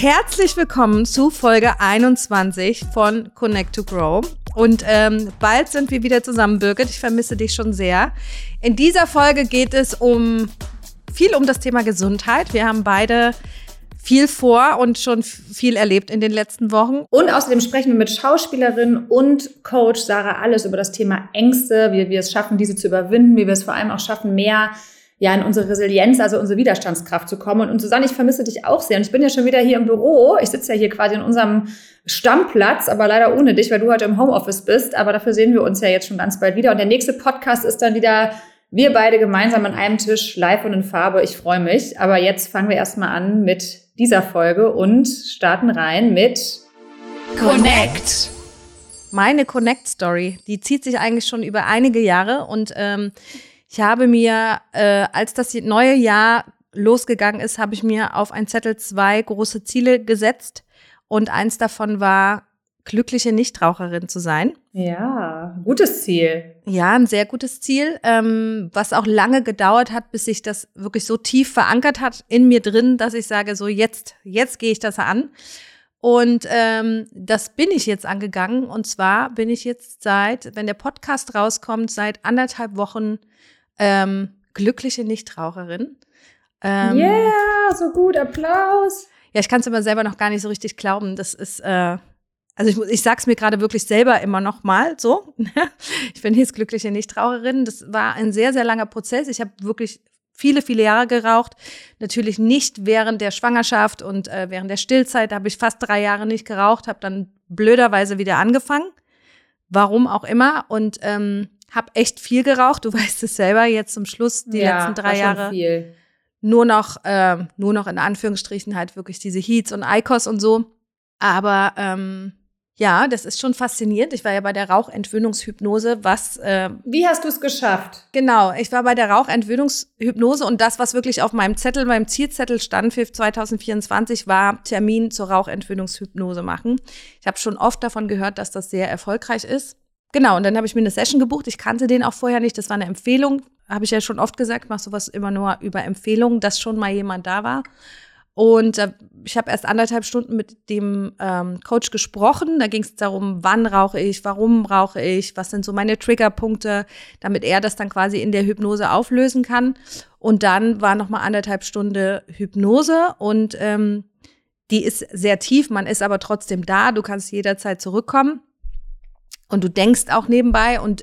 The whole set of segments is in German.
Herzlich willkommen zu Folge 21 von Connect to Grow. Und ähm, bald sind wir wieder zusammen, Birgit. Ich vermisse dich schon sehr. In dieser Folge geht es um viel um das Thema Gesundheit. Wir haben beide viel vor und schon viel erlebt in den letzten Wochen. Und außerdem sprechen wir mit Schauspielerin und Coach Sarah Alles über das Thema Ängste, wie wir es schaffen, diese zu überwinden, wie wir es vor allem auch schaffen, mehr ja, in unsere Resilienz, also unsere Widerstandskraft zu kommen. Und, und Susanne, ich vermisse dich auch sehr. Und ich bin ja schon wieder hier im Büro. Ich sitze ja hier quasi in unserem Stammplatz, aber leider ohne dich, weil du heute im Homeoffice bist. Aber dafür sehen wir uns ja jetzt schon ganz bald wieder. Und der nächste Podcast ist dann wieder wir beide gemeinsam an einem Tisch, live und in Farbe. Ich freue mich. Aber jetzt fangen wir erstmal an mit dieser Folge und starten rein mit Connect. Meine Connect-Story, die zieht sich eigentlich schon über einige Jahre und ähm, ich habe mir, äh, als das neue Jahr losgegangen ist, habe ich mir auf ein Zettel zwei große Ziele gesetzt und eins davon war, glückliche Nichtraucherin zu sein. Ja, gutes Ziel. Ja, ein sehr gutes Ziel, ähm, was auch lange gedauert hat, bis sich das wirklich so tief verankert hat in mir drin, dass ich sage, so jetzt, jetzt gehe ich das an. Und ähm, das bin ich jetzt angegangen. Und zwar bin ich jetzt seit, wenn der Podcast rauskommt, seit anderthalb Wochen ähm, glückliche Nichtraucherin. Ähm, yeah, so gut, Applaus. Ja, ich kann es aber selber noch gar nicht so richtig glauben. Das ist, äh, also ich, ich sag's mir gerade wirklich selber immer noch mal so. ich bin jetzt glückliche Nichtraucherin. Das war ein sehr, sehr langer Prozess. Ich habe wirklich viele, viele Jahre geraucht. Natürlich nicht während der Schwangerschaft und äh, während der Stillzeit. Da habe ich fast drei Jahre nicht geraucht, habe dann blöderweise wieder angefangen. Warum auch immer. Und ähm, habe echt viel geraucht. Du weißt es selber, jetzt zum Schluss, die ja, letzten drei Jahre. Viel. Nur noch, äh, nur noch in Anführungsstrichen halt wirklich diese Heats und Icos und so. Aber ähm, ja, das ist schon faszinierend. Ich war ja bei der Rauchentwöhnungshypnose, was. Äh, Wie hast du es geschafft? Genau, ich war bei der Rauchentwöhnungshypnose und das, was wirklich auf meinem Zettel, meinem Zielzettel stand für 2024, war Termin zur Rauchentwöhnungshypnose machen. Ich habe schon oft davon gehört, dass das sehr erfolgreich ist. Genau, und dann habe ich mir eine Session gebucht. Ich kannte den auch vorher nicht. Das war eine Empfehlung. Habe ich ja schon oft gesagt, mach sowas immer nur über Empfehlungen, dass schon mal jemand da war. Und äh, ich habe erst anderthalb Stunden mit dem ähm, Coach gesprochen. Da ging es darum, wann rauche ich, warum rauche ich, was sind so meine Triggerpunkte, damit er das dann quasi in der Hypnose auflösen kann. Und dann war noch mal anderthalb Stunden Hypnose und ähm, die ist sehr tief, man ist aber trotzdem da, du kannst jederzeit zurückkommen. Und du denkst auch nebenbei und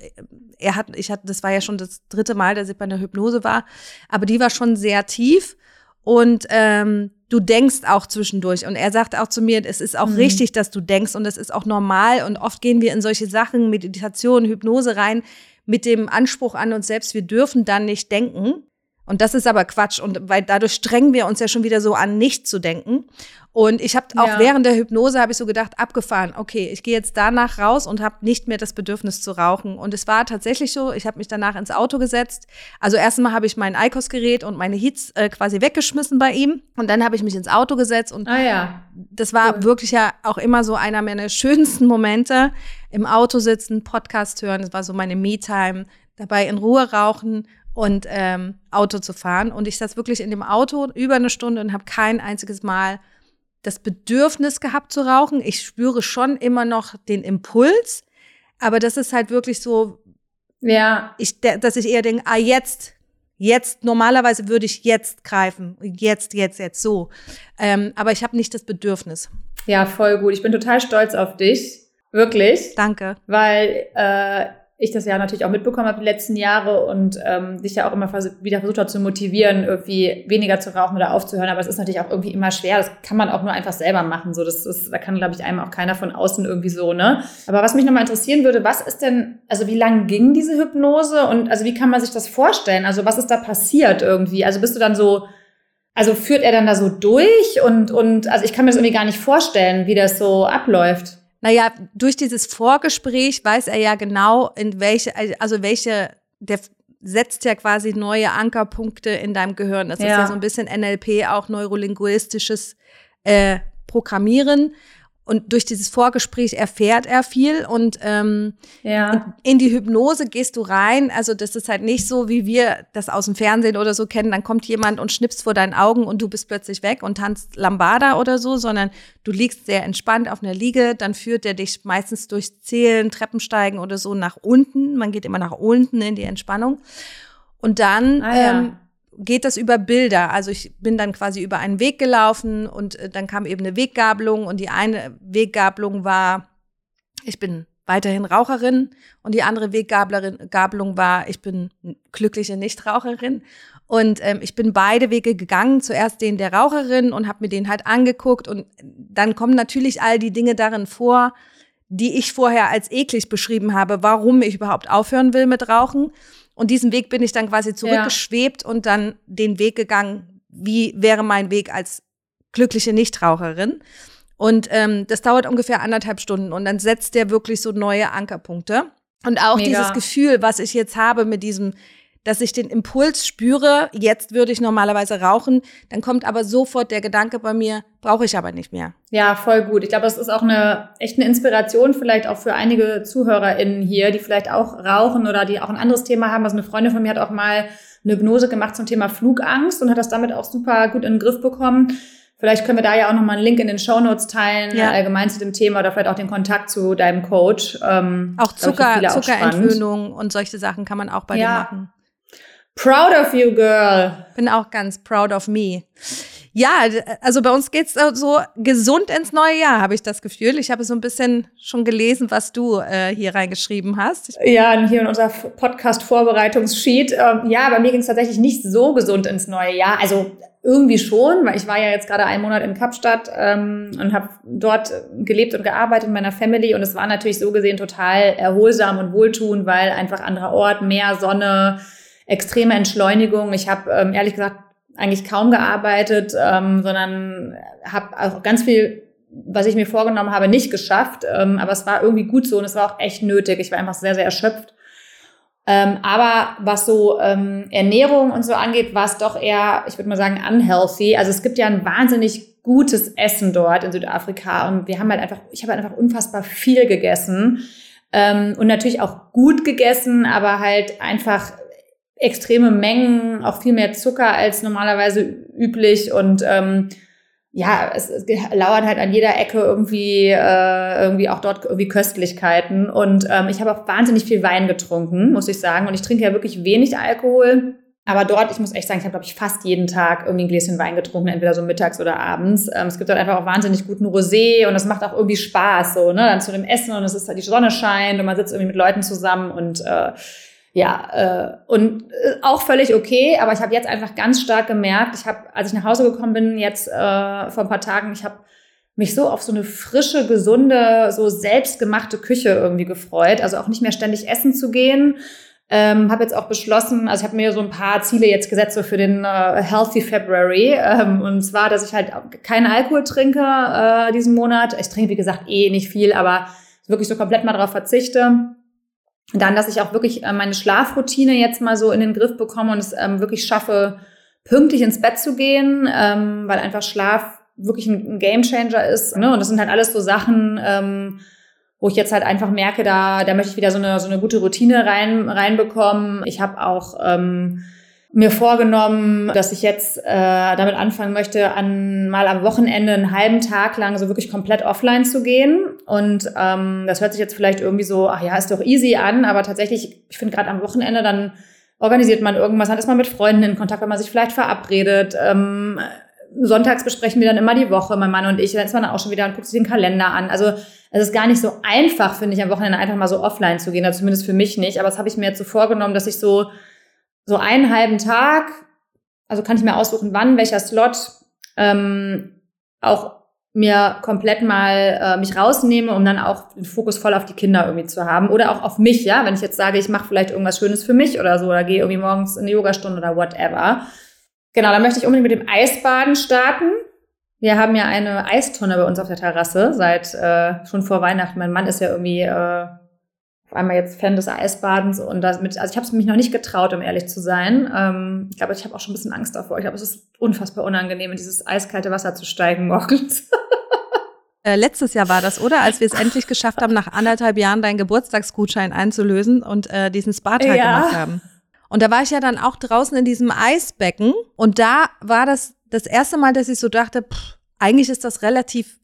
er hat, ich hatte, das war ja schon das dritte Mal, dass ich bei einer Hypnose war, aber die war schon sehr tief und ähm, du denkst auch zwischendurch. Und er sagt auch zu mir, es ist auch mhm. richtig, dass du denkst und es ist auch normal. Und oft gehen wir in solche Sachen, Meditation, Hypnose rein, mit dem Anspruch an uns selbst, wir dürfen dann nicht denken. Und das ist aber Quatsch. Und weil dadurch strengen wir uns ja schon wieder so an, nicht zu denken. Und ich habe auch ja. während der Hypnose habe ich so gedacht, abgefahren, okay, ich gehe jetzt danach raus und habe nicht mehr das Bedürfnis zu rauchen. Und es war tatsächlich so, ich habe mich danach ins Auto gesetzt. Also erstmal habe ich mein ICOS-Gerät und meine Heats äh, quasi weggeschmissen bei ihm. Und dann habe ich mich ins Auto gesetzt. Und ah, ja. das war cool. wirklich ja auch immer so einer meiner schönsten Momente. Im Auto sitzen, Podcast hören, das war so meine Me-Time. Dabei in Ruhe rauchen und ähm, Auto zu fahren. Und ich saß wirklich in dem Auto über eine Stunde und habe kein einziges Mal das Bedürfnis gehabt zu rauchen. Ich spüre schon immer noch den Impuls, aber das ist halt wirklich so, ja, ich, dass ich eher denke, ah jetzt, jetzt normalerweise würde ich jetzt greifen, jetzt, jetzt, jetzt so. Ähm, aber ich habe nicht das Bedürfnis. Ja, voll gut. Ich bin total stolz auf dich, wirklich. Danke. Weil äh, ich das ja natürlich auch mitbekommen habe die letzten Jahre und ähm, dich ja auch immer vers wieder versucht habe zu motivieren, irgendwie weniger zu rauchen oder aufzuhören. Aber es ist natürlich auch irgendwie immer schwer. Das kann man auch nur einfach selber machen. So, das ist, da kann, glaube ich, einem auch keiner von außen irgendwie so, ne? Aber was mich nochmal interessieren würde, was ist denn, also wie lang ging diese Hypnose und also wie kann man sich das vorstellen? Also was ist da passiert irgendwie? Also bist du dann so, also führt er dann da so durch und, und also ich kann mir das irgendwie gar nicht vorstellen, wie das so abläuft. Naja, durch dieses Vorgespräch weiß er ja genau, in welche, also welche, der setzt ja quasi neue Ankerpunkte in deinem Gehirn. Das ja. ist ja so ein bisschen NLP, auch neurolinguistisches äh, Programmieren. Und durch dieses Vorgespräch erfährt er viel und, ähm, ja. in die Hypnose gehst du rein. Also das ist halt nicht so, wie wir das aus dem Fernsehen oder so kennen. Dann kommt jemand und schnippst vor deinen Augen und du bist plötzlich weg und tanzt Lambada oder so, sondern du liegst sehr entspannt auf einer Liege. Dann führt er dich meistens durch Zählen, Treppensteigen oder so nach unten. Man geht immer nach unten in die Entspannung. Und dann Ah, ja. ähm, geht das über Bilder. Also ich bin dann quasi über einen Weg gelaufen und äh, dann kam eben eine Weggabelung und die eine Weggabelung war, ich bin weiterhin Raucherin und die andere Weggabelung Gabelung war, ich bin glückliche Nichtraucherin. Und ähm, ich bin beide Wege gegangen, zuerst den der Raucherin und habe mir den halt angeguckt und dann kommen natürlich all die Dinge darin vor, die ich vorher als eklig beschrieben habe, warum ich überhaupt aufhören will mit Rauchen. Und diesen Weg bin ich dann quasi zurückgeschwebt und dann den Weg gegangen, wie wäre mein Weg als glückliche Nichtraucherin. Und ähm, das dauert ungefähr anderthalb Stunden und dann setzt der wirklich so neue Ankerpunkte. Und auch Mega. dieses Gefühl, was ich jetzt habe mit diesem, dass ich den Impuls spüre, jetzt würde ich normalerweise rauchen, dann kommt aber sofort der Gedanke bei mir, brauche ich aber nicht mehr. Ja, voll gut. Ich glaube, das ist auch eine echt eine Inspiration vielleicht auch für einige ZuhörerInnen hier, die vielleicht auch rauchen oder die auch ein anderes Thema haben. Also eine Freundin von mir hat auch mal eine Hypnose gemacht zum Thema Flugangst und hat das damit auch super gut in den Griff bekommen. Vielleicht können wir da ja auch nochmal einen Link in den Shownotes teilen, Ja. allgemein zu dem Thema oder vielleicht auch den Kontakt zu deinem Coach. Ähm, Auch Zucker. Zuckerentwöhnung und solche Sachen kann man auch bei Ja. dir machen. Proud of you, girl. Bin auch ganz proud of me. Ja, also bei uns geht's so gesund ins neue Jahr, habe ich das Gefühl. Ich habe so ein bisschen schon gelesen, was du äh, hier reingeschrieben hast. Ja, hier in unser Podcast-Vorbereitungssheet. Ähm, ja, bei mir ging es tatsächlich nicht so gesund ins neue Jahr. Also irgendwie schon, weil ich war ja jetzt gerade einen Monat in Kapstadt ähm, und habe dort gelebt und gearbeitet in meiner Family. Und es war natürlich so gesehen total erholsam und wohltuend, weil einfach anderer Ort, mehr Sonne, extreme Entschleunigung. Ich habe ähm, ehrlich gesagt eigentlich kaum gearbeitet, ähm, sondern habe auch ganz viel was ich mir vorgenommen habe, nicht geschafft. Ähm, aber es war irgendwie gut so und es war auch echt nötig. Ich war einfach sehr, sehr erschöpft. Ähm, aber was so ähm, Ernährung und so angeht, war es doch eher, ich würde mal sagen, unhealthy. Also es gibt ja ein wahnsinnig gutes Essen dort in Südafrika und wir haben halt einfach, ich habe halt einfach unfassbar viel gegessen ähm, und natürlich auch gut gegessen, aber halt einfach extreme Mengen, auch viel mehr Zucker als normalerweise üblich und ähm, ja, es, es lauern halt an jeder Ecke irgendwie, äh, irgendwie auch dort irgendwie Köstlichkeiten. Und ähm, ich habe auch wahnsinnig viel Wein getrunken, muss ich sagen. Und ich trinke ja wirklich wenig Alkohol. Aber dort, ich muss echt sagen, ich habe, glaube ich, fast jeden Tag irgendwie ein Gläschen Wein getrunken, entweder so mittags oder abends. Ähm, es gibt dort einfach auch wahnsinnig guten Rosé und das macht auch irgendwie Spaß, so, ne? Dann zu dem Essen und es ist halt die Sonne scheint und man sitzt irgendwie mit Leuten zusammen und äh, ja, äh, und äh, auch völlig okay, aber ich habe jetzt einfach ganz stark gemerkt, ich habe, als ich nach Hause gekommen bin, jetzt äh, vor ein paar Tagen, ich habe mich so auf so eine frische, gesunde, so selbstgemachte Küche irgendwie gefreut. Also auch nicht mehr ständig essen zu gehen. Ähm, habe jetzt auch beschlossen, also ich habe mir so ein paar Ziele jetzt gesetzt so für den äh, Healthy February. Ähm, und zwar, dass ich halt keinen Alkohol trinke äh, diesen Monat. Ich trinke, wie gesagt, eh nicht viel, aber wirklich so komplett mal drauf verzichte. Dann, dass ich auch wirklich äh, meine Schlafroutine jetzt mal so in den Griff bekomme und es ähm, wirklich schaffe, pünktlich ins Bett zu gehen, ähm, weil einfach Schlaf wirklich ein, Gamechanger ist. Ne? Und das sind halt alles so Sachen, ähm, wo ich jetzt halt einfach merke, da, da möchte ich wieder so eine, so eine gute Routine rein, reinbekommen. Ich habe auch ähm, mir vorgenommen, dass ich jetzt äh, damit anfangen möchte, an mal am Wochenende einen halben Tag lang so wirklich komplett offline zu gehen. Und ähm, das hört sich jetzt vielleicht irgendwie so, ach ja, ist doch easy an, aber tatsächlich, ich finde gerade am Wochenende dann organisiert man irgendwas, dann ist man mit Freunden in Kontakt, wenn man sich vielleicht verabredet. Ähm, sonntags besprechen wir dann immer die Woche, mein Mann und ich. Dann ist man dann auch schon wieder und guckt sich den Kalender an. Also es ist gar nicht so einfach, finde ich, am Wochenende einfach mal so offline zu gehen. Also zumindest für mich nicht. Aber das habe ich mir jetzt so vorgenommen, dass ich so so einen halben Tag, also kann ich mir aussuchen, wann, welcher Slot, ähm, auch mir komplett mal äh, mich rausnehme, um dann auch den Fokus voll auf die Kinder irgendwie zu haben oder auch auf mich, ja, wenn ich jetzt sage, ich mache vielleicht irgendwas Schönes für mich oder so oder gehe irgendwie morgens in eine Yogastunde oder whatever. Genau, dann möchte ich unbedingt mit dem Eisbaden starten. Wir haben ja eine Eistonne bei uns auf der Terrasse seit äh, schon vor Weihnachten. Mein Mann ist ja irgendwie äh, auf einmal jetzt Fan des Eisbadens und das mit, also ich habe es mich noch nicht getraut, um ehrlich zu sein. Ähm, ich glaube, ich habe auch schon ein bisschen Angst davor. Ich glaube, es ist unfassbar unangenehm, in dieses eiskalte Wasser zu steigen morgens. äh, letztes Jahr war das, oder? Als wir es endlich geschafft haben, nach anderthalb Jahren deinen Geburtstagsgutschein einzulösen und äh, diesen Spa-Tag ja. gemacht haben. Und da war ich ja dann auch draußen in diesem Eisbecken und da war das das erste Mal, dass ich so dachte, pff, eigentlich ist das relativ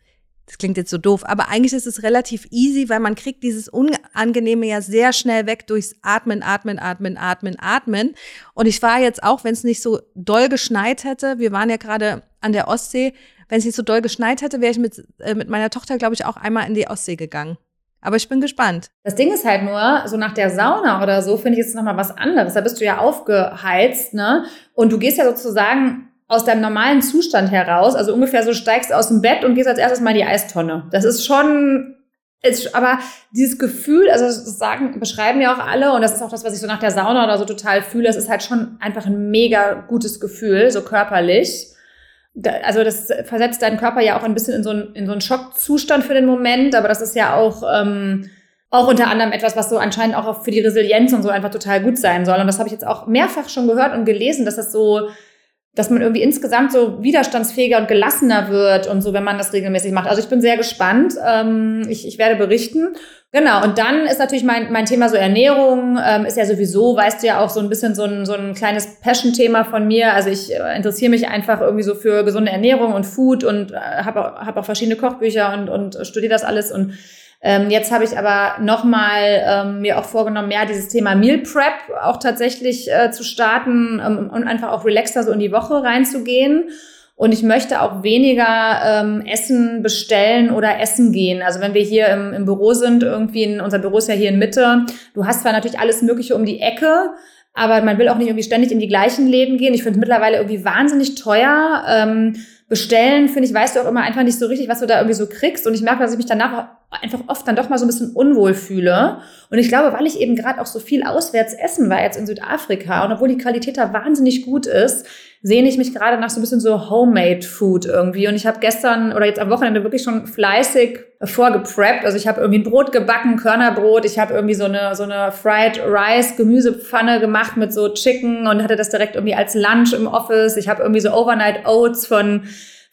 das klingt jetzt so doof, aber eigentlich ist es relativ easy, weil man kriegt dieses Unangenehme ja sehr schnell weg durchs Atmen, Atmen, Atmen, Atmen, Atmen. Und ich war jetzt auch, wenn es nicht so doll geschneit hätte, wir waren ja gerade an der Ostsee, wenn es nicht so doll geschneit hätte, wäre ich mit, äh, mit meiner Tochter, glaube ich, auch einmal in die Ostsee gegangen. Aber ich bin gespannt. Das Ding ist halt nur, so nach der Sauna oder so, finde ich jetzt nochmal was anderes. Da bist du ja aufgeheizt, ne? Und du gehst ja sozusagen aus deinem normalen Zustand heraus, also ungefähr so steigst aus dem Bett und gehst als erstes mal in die Eistonne. Das ist schon, ist, aber dieses Gefühl, also das sagen, beschreiben ja auch alle und das ist auch das, was ich so nach der Sauna oder so total fühle, es ist halt schon einfach ein mega gutes Gefühl, so körperlich. also das versetzt deinen Körper ja auch ein bisschen in so einen, in so einen Schockzustand für den Moment, aber das ist ja auch, ähm, auch unter anderem etwas, was so anscheinend auch für die Resilienz und so einfach total gut sein soll. Und das habe ich jetzt auch mehrfach schon gehört und gelesen, dass das so dass man irgendwie insgesamt so widerstandsfähiger und gelassener wird und so, wenn man das regelmäßig macht. Also ich bin sehr gespannt. Ähm, ich, ich werde berichten. Genau, und dann ist natürlich mein, mein Thema so Ernährung, ähm, ist ja sowieso, weißt du ja auch so ein bisschen so ein, so ein kleines Passion-Thema von mir. Also ich äh, interessiere mich einfach irgendwie so für gesunde Ernährung und Food und äh, habe auch, hab auch verschiedene Kochbücher und, und studiere das alles und ähm, jetzt habe ich aber nochmal ähm, mir auch vorgenommen, mehr dieses Thema Meal Prep auch tatsächlich äh, zu starten ähm, und einfach auch relaxter so in die Woche reinzugehen. Und ich möchte auch weniger ähm, Essen bestellen oder essen gehen. Also wenn wir hier im, im Büro sind, irgendwie in, unser Büro ist ja hier in Mitte, du hast zwar natürlich alles Mögliche um die Ecke, aber man will auch nicht irgendwie ständig in die gleichen Läden gehen. Ich finde es mittlerweile irgendwie wahnsinnig teuer. Ähm, bestellen, finde ich, weißt du auch immer einfach nicht so richtig, was du da irgendwie so kriegst. Und ich merke, dass ich mich danach einfach oft dann doch mal so ein bisschen unwohl fühle. Und ich glaube, weil ich eben gerade auch so viel auswärts essen war jetzt in Südafrika und obwohl die Qualität da wahnsinnig gut ist, sehne ich mich gerade nach so ein bisschen so Homemade Food irgendwie. Und ich habe gestern oder jetzt am Wochenende wirklich schon fleißig vorgepreppt. Also ich habe irgendwie ein Brot gebacken, Körnerbrot. Ich habe irgendwie so eine, so eine Fried Rice Gemüsepfanne gemacht mit so Chicken und hatte das direkt irgendwie als Lunch im Office. Ich habe irgendwie so Overnight Oats von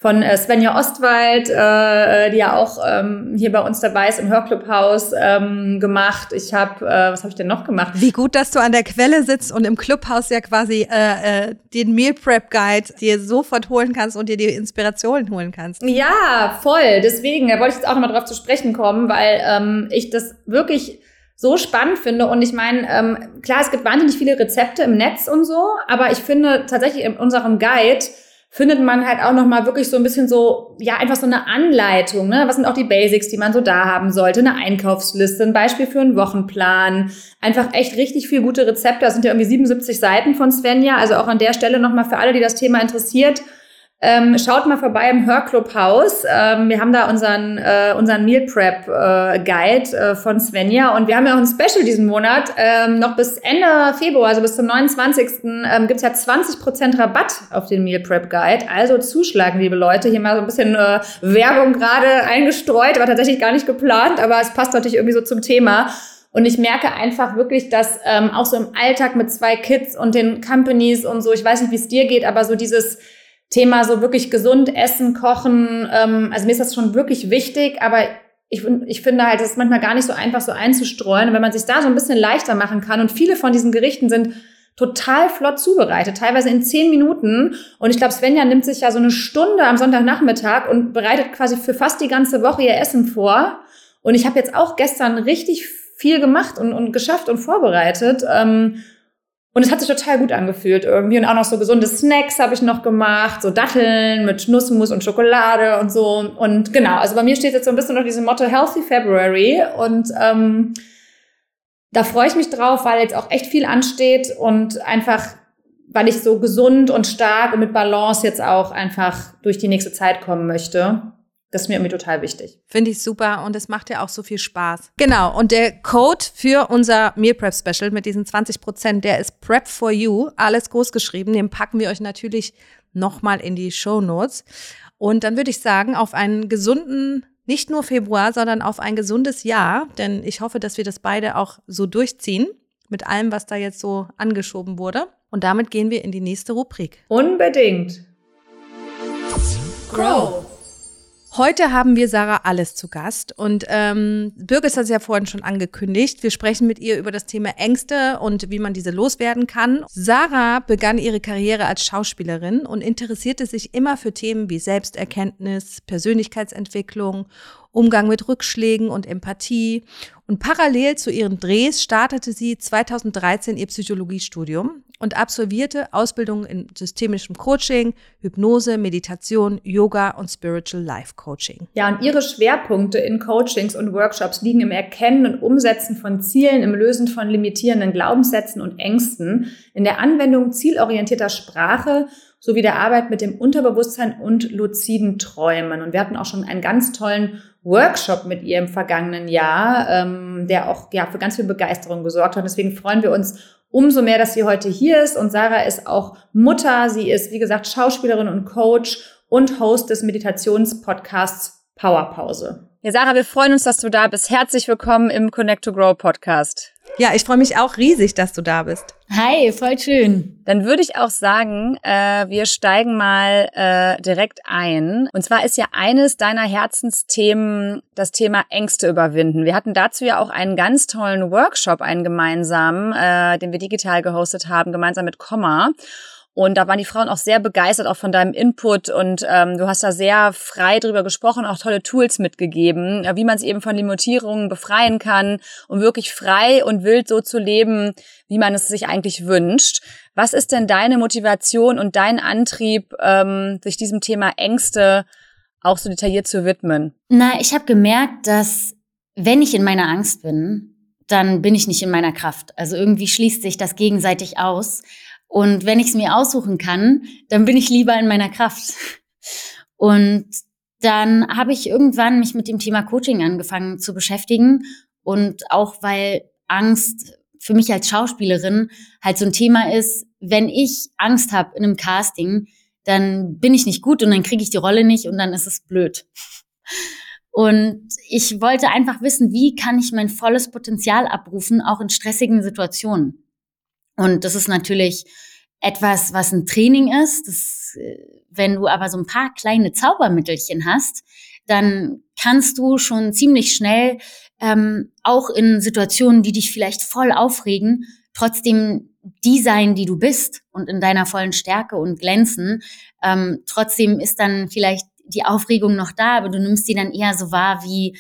von äh, Svenja Ostwald, äh, die ja auch ähm, hier bei uns dabei ist im Hörclubhaus ähm, gemacht. Ich habe, äh, was habe ich denn noch gemacht? Wie gut, dass du an der Quelle sitzt und im Clubhaus ja quasi äh, äh, den Meal Prep Guide dir sofort holen kannst und dir die Inspirationen holen kannst. Ja, voll. Deswegen, da wollte ich jetzt auch nochmal drauf zu sprechen kommen, weil ähm, ich das wirklich so spannend finde. Und ich meine, ähm, klar, es gibt wahnsinnig viele Rezepte im Netz und so, aber ich finde tatsächlich in unserem Guide findet man halt auch noch mal wirklich so ein bisschen so, ja, einfach so eine Anleitung, ne? Was sind auch die Basics, die man so da haben sollte? Eine Einkaufsliste, ein Beispiel für einen Wochenplan. Einfach echt richtig viel gute Rezepte. Das sind ja irgendwie 77 Seiten von Svenja. Also auch an der Stelle noch mal für alle, die das Thema interessiert. Ähm, schaut mal vorbei im Hörclubhaus. Ähm, wir haben da unseren, äh, unseren Meal Prep äh, Guide äh, von Svenja und wir haben ja auch ein Special diesen Monat. Ähm, noch bis Ende Februar, also bis zum 29. Ähm, gibt es ja 20% Rabatt auf den Meal Prep Guide. Also zuschlagen, liebe Leute. Hier mal so ein bisschen äh, Werbung gerade eingestreut, war tatsächlich gar nicht geplant, aber es passt natürlich irgendwie so zum Thema. Und ich merke einfach wirklich, dass ähm, auch so im Alltag mit zwei Kids und den Companies und so, ich weiß nicht, wie es dir geht, aber so dieses Thema so wirklich gesund essen, kochen, ähm, also mir ist das schon wirklich wichtig, aber ich, ich finde halt, es ist manchmal gar nicht so einfach so einzustreuen. Und wenn man sich da so ein bisschen leichter machen kann und viele von diesen Gerichten sind total flott zubereitet, teilweise in zehn Minuten. Und ich glaube, Svenja nimmt sich ja so eine Stunde am Sonntagnachmittag und bereitet quasi für fast die ganze Woche ihr Essen vor. Und ich habe jetzt auch gestern richtig viel gemacht und, und geschafft und vorbereitet. Ähm, und es hat sich total gut angefühlt irgendwie. Und auch noch so gesunde Snacks habe ich noch gemacht, so Datteln mit Nussmus und Schokolade und so. Und genau, also bei mir steht jetzt so ein bisschen noch diese Motto Healthy February. Und ähm, da freue ich mich drauf, weil jetzt auch echt viel ansteht und einfach, weil ich so gesund und stark und mit Balance jetzt auch einfach durch die nächste Zeit kommen möchte. Das ist mir irgendwie total wichtig. Finde ich super und es macht ja auch so viel Spaß. Genau, und der Code für unser Meal Prep Special mit diesen 20 Prozent, der ist Prep for You, alles groß geschrieben. Den packen wir euch natürlich nochmal in die Show Notes. Und dann würde ich sagen, auf einen gesunden, nicht nur Februar, sondern auf ein gesundes Jahr, denn ich hoffe, dass wir das beide auch so durchziehen mit allem, was da jetzt so angeschoben wurde. Und damit gehen wir in die nächste Rubrik. Unbedingt. Grow. Heute haben wir Sarah Alles zu Gast und ähm, Birgit hat es ja vorhin schon angekündigt. Wir sprechen mit ihr über das Thema Ängste und wie man diese loswerden kann. Sarah begann ihre Karriere als Schauspielerin und interessierte sich immer für Themen wie Selbsterkenntnis, Persönlichkeitsentwicklung Umgang mit Rückschlägen und Empathie. Und parallel zu ihren Drehs startete sie 2013 ihr Psychologiestudium und absolvierte Ausbildungen in systemischem Coaching, Hypnose, Meditation, Yoga und Spiritual Life Coaching. Ja, und ihre Schwerpunkte in Coachings und Workshops liegen im Erkennen und Umsetzen von Zielen, im Lösen von limitierenden Glaubenssätzen und Ängsten, in der Anwendung zielorientierter Sprache sowie der Arbeit mit dem Unterbewusstsein und luziden Träumen. Und wir hatten auch schon einen ganz tollen Workshop mit ihr im vergangenen Jahr, ähm, der auch ja für ganz viel Begeisterung gesorgt hat. Deswegen freuen wir uns umso mehr, dass sie heute hier ist. Und Sarah ist auch Mutter. Sie ist, wie gesagt, Schauspielerin und Coach und Host des Meditationspodcasts Powerpause. Ja, Sarah, wir freuen uns, dass du da bist. Herzlich willkommen im Connect to Grow Podcast. Ja, ich freue mich auch riesig, dass du da bist. Hi, voll schön. Dann würde ich auch sagen, äh, wir steigen mal äh, direkt ein. Und zwar ist ja eines deiner Herzensthemen das Thema Ängste überwinden. Wir hatten dazu ja auch einen ganz tollen Workshop, einen gemeinsamen, äh, den wir digital gehostet haben, gemeinsam mit Komma. Und da waren die Frauen auch sehr begeistert, auch von deinem Input. Und ähm, du hast da sehr frei drüber gesprochen, auch tolle Tools mitgegeben, wie man sich eben von Limitierungen befreien kann, um wirklich frei und wild so zu leben, wie man es sich eigentlich wünscht. Was ist denn deine Motivation und dein Antrieb, ähm, sich diesem Thema Ängste auch so detailliert zu widmen? Na, ich habe gemerkt, dass wenn ich in meiner Angst bin, dann bin ich nicht in meiner Kraft. Also irgendwie schließt sich das gegenseitig aus. Und wenn ich es mir aussuchen kann, dann bin ich lieber in meiner Kraft. Und dann habe ich irgendwann mich mit dem Thema Coaching angefangen zu beschäftigen. Und auch weil Angst für mich als Schauspielerin halt so ein Thema ist, wenn ich Angst habe in einem Casting, dann bin ich nicht gut und dann kriege ich die Rolle nicht und dann ist es blöd. Und ich wollte einfach wissen, wie kann ich mein volles Potenzial abrufen, auch in stressigen Situationen. Und das ist natürlich etwas, was ein Training ist. Das, äh, wenn du aber so ein paar kleine Zaubermittelchen hast, dann kannst du schon ziemlich schnell ähm, auch in Situationen, die dich vielleicht voll aufregen, trotzdem die sein, die du bist und in deiner vollen Stärke und glänzen. Ähm, trotzdem ist dann vielleicht die Aufregung noch da, aber du nimmst die dann eher so wahr wie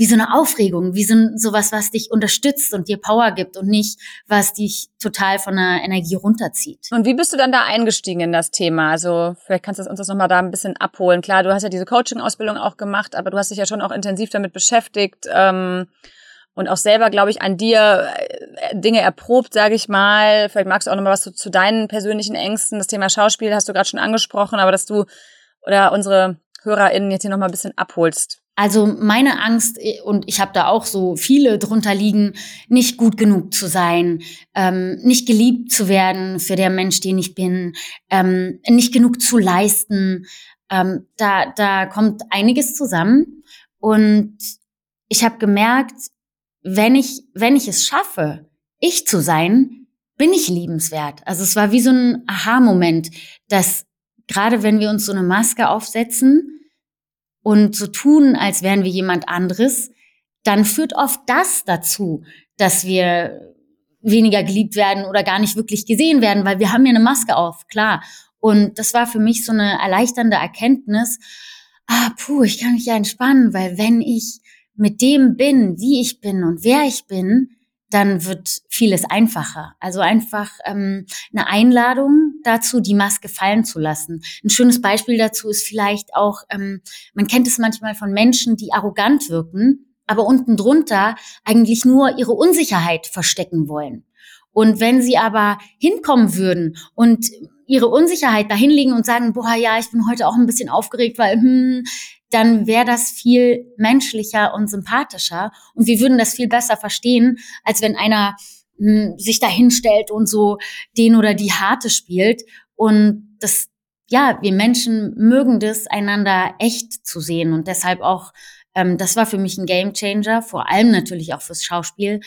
wie so eine Aufregung, wie so sowas, was dich unterstützt und dir Power gibt und nicht, was dich total von der Energie runterzieht. Und wie bist du dann da eingestiegen in das Thema? Also vielleicht kannst du uns das nochmal da ein bisschen abholen. Klar, du hast ja diese Coaching-Ausbildung auch gemacht, aber du hast dich ja schon auch intensiv damit beschäftigt. Ähm und auch selber, glaube ich, an dir äh, Dinge erprobt, sage ich mal. Vielleicht magst du auch noch mal was zu, zu deinen persönlichen Ängsten. Das Thema Schauspiel hast du gerade schon angesprochen, aber dass du oder unsere HörerInnen jetzt hier noch mal ein bisschen abholst. Also meine Angst, äh, und ich habe da auch so viele drunter liegen, nicht gut genug zu sein, ähm, nicht geliebt zu werden für der Mensch, den ich bin, ähm, nicht genug zu leisten. Ähm, da, da kommt einiges zusammen. Und ich habe gemerkt, wenn ich, wenn ich es schaffe, ich zu sein, bin ich liebenswert. Also es war wie so ein Aha-Moment, dass gerade wenn wir uns so eine Maske aufsetzen, und so tun, als wären wir jemand anderes, dann führt oft das dazu, dass wir weniger geliebt werden oder gar nicht wirklich gesehen werden, weil wir haben ja eine Maske auf, klar. Und das war für mich so eine erleichternde Erkenntnis. Ah, puh, ich kann mich ja entspannen, weil wenn ich mit dem bin, wie ich bin und wer ich bin, dann wird vieles einfacher. Also einfach ähm, eine Einladung dazu, die Maske fallen zu lassen. Ein schönes Beispiel dazu ist vielleicht auch, ähm, man kennt es manchmal von Menschen, die arrogant wirken, aber unten drunter eigentlich nur ihre Unsicherheit verstecken wollen. Und wenn sie aber hinkommen würden und ihre Unsicherheit dahinlegen und sagen, boah, ja, ich bin heute auch ein bisschen aufgeregt, weil hm, dann wäre das viel menschlicher und sympathischer und wir würden das viel besser verstehen, als wenn einer mh, hm, sich da hinstellt und so den oder die Harte spielt. Und das, ja, wir Menschen mögen das, einander echt zu sehen und deshalb auch, ähm, das war für mich ein Gamechanger, vor allem natürlich auch fürs Schauspiel,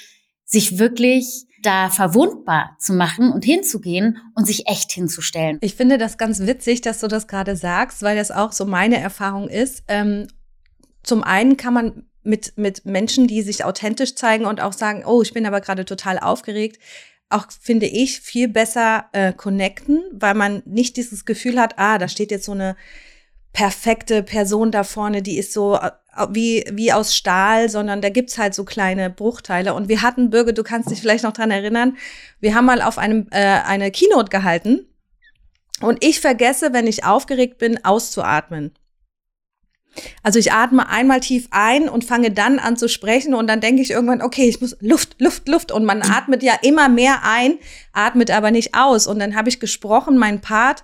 sich wirklich da verwundbar zu machen und hinzugehen und sich echt hinzustellen. Ich finde das ganz witzig, dass du das gerade sagst, weil das auch so meine Erfahrung ist. Ähm, zum einen kann man mit, mit Menschen, die sich authentisch zeigen und auch sagen, oh, ich bin aber gerade total aufgeregt, auch, finde ich, viel besser äh, connecten, weil man nicht dieses Gefühl hat, ah, da steht jetzt so eine perfekte Person da vorne, die ist so äh, wie, wie aus Stahl, sondern da gibt's halt so kleine Bruchteile. Und wir hatten, Birge, du kannst dich vielleicht noch dran erinnern, wir haben mal auf einem äh, eine Keynote gehalten und ich vergesse, wenn ich aufgeregt bin, auszuatmen. Also ich atme einmal tief ein und fange dann an zu sprechen und dann denke ich irgendwann, okay, ich muss Luft, Luft, Luft und man atmet ja immer mehr ein, atmet aber nicht aus und dann habe ich gesprochen, mein Part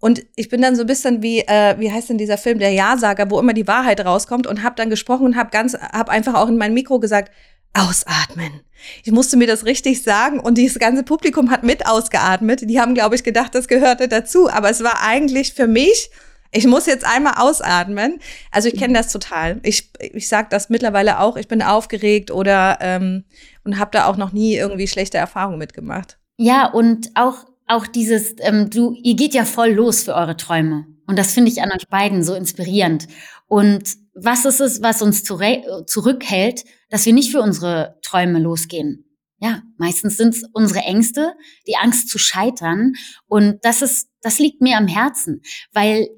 und ich bin dann so ein bisschen wie, äh, wie heißt denn dieser Film, der Ja-Sager, wo immer die Wahrheit rauskommt und habe dann gesprochen und habe ganz, habe einfach auch in mein Mikro gesagt, ausatmen. Ich musste mir das richtig sagen und dieses ganze Publikum hat mit ausgeatmet. Die haben, glaube ich, gedacht, das gehörte dazu, aber es war eigentlich für mich ich muss jetzt einmal ausatmen. Also ich kenne das total. Ich, ich sage das mittlerweile auch, ich bin aufgeregt oder ähm, und habe da auch noch nie irgendwie schlechte Erfahrungen mitgemacht. Ja, und auch, auch dieses, ähm, du, ihr geht ja voll los für eure Träume. Und das finde ich an euch beiden so inspirierend. Und was ist es, was uns zurückhält, dass wir nicht für unsere Träume losgehen? Ja, meistens sind es unsere Ängste, die Angst zu scheitern. Und das ist, das liegt mir am Herzen, weil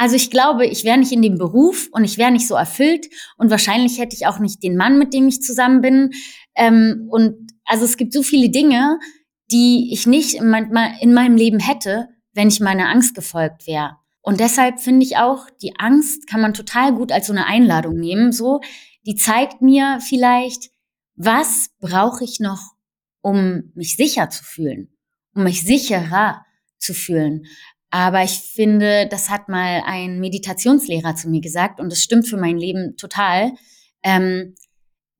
also ich glaube, ich wäre nicht in dem Beruf und ich wäre nicht so erfüllt und wahrscheinlich hätte ich auch nicht den Mann, mit dem ich zusammen bin. Ähm, und also es gibt so viele Dinge, die ich nicht in, in meinem Leben hätte, wenn ich meiner Angst gefolgt wäre. Und deshalb finde ich auch, die Angst kann man total gut als so eine Einladung nehmen. So, die zeigt mir vielleicht, was brauche ich noch, um mich sicher zu fühlen, um mich sicherer zu fühlen. Aber ich finde, das hat mal ein Meditationslehrer zu mir gesagt und das stimmt für mein Leben total. Ähm,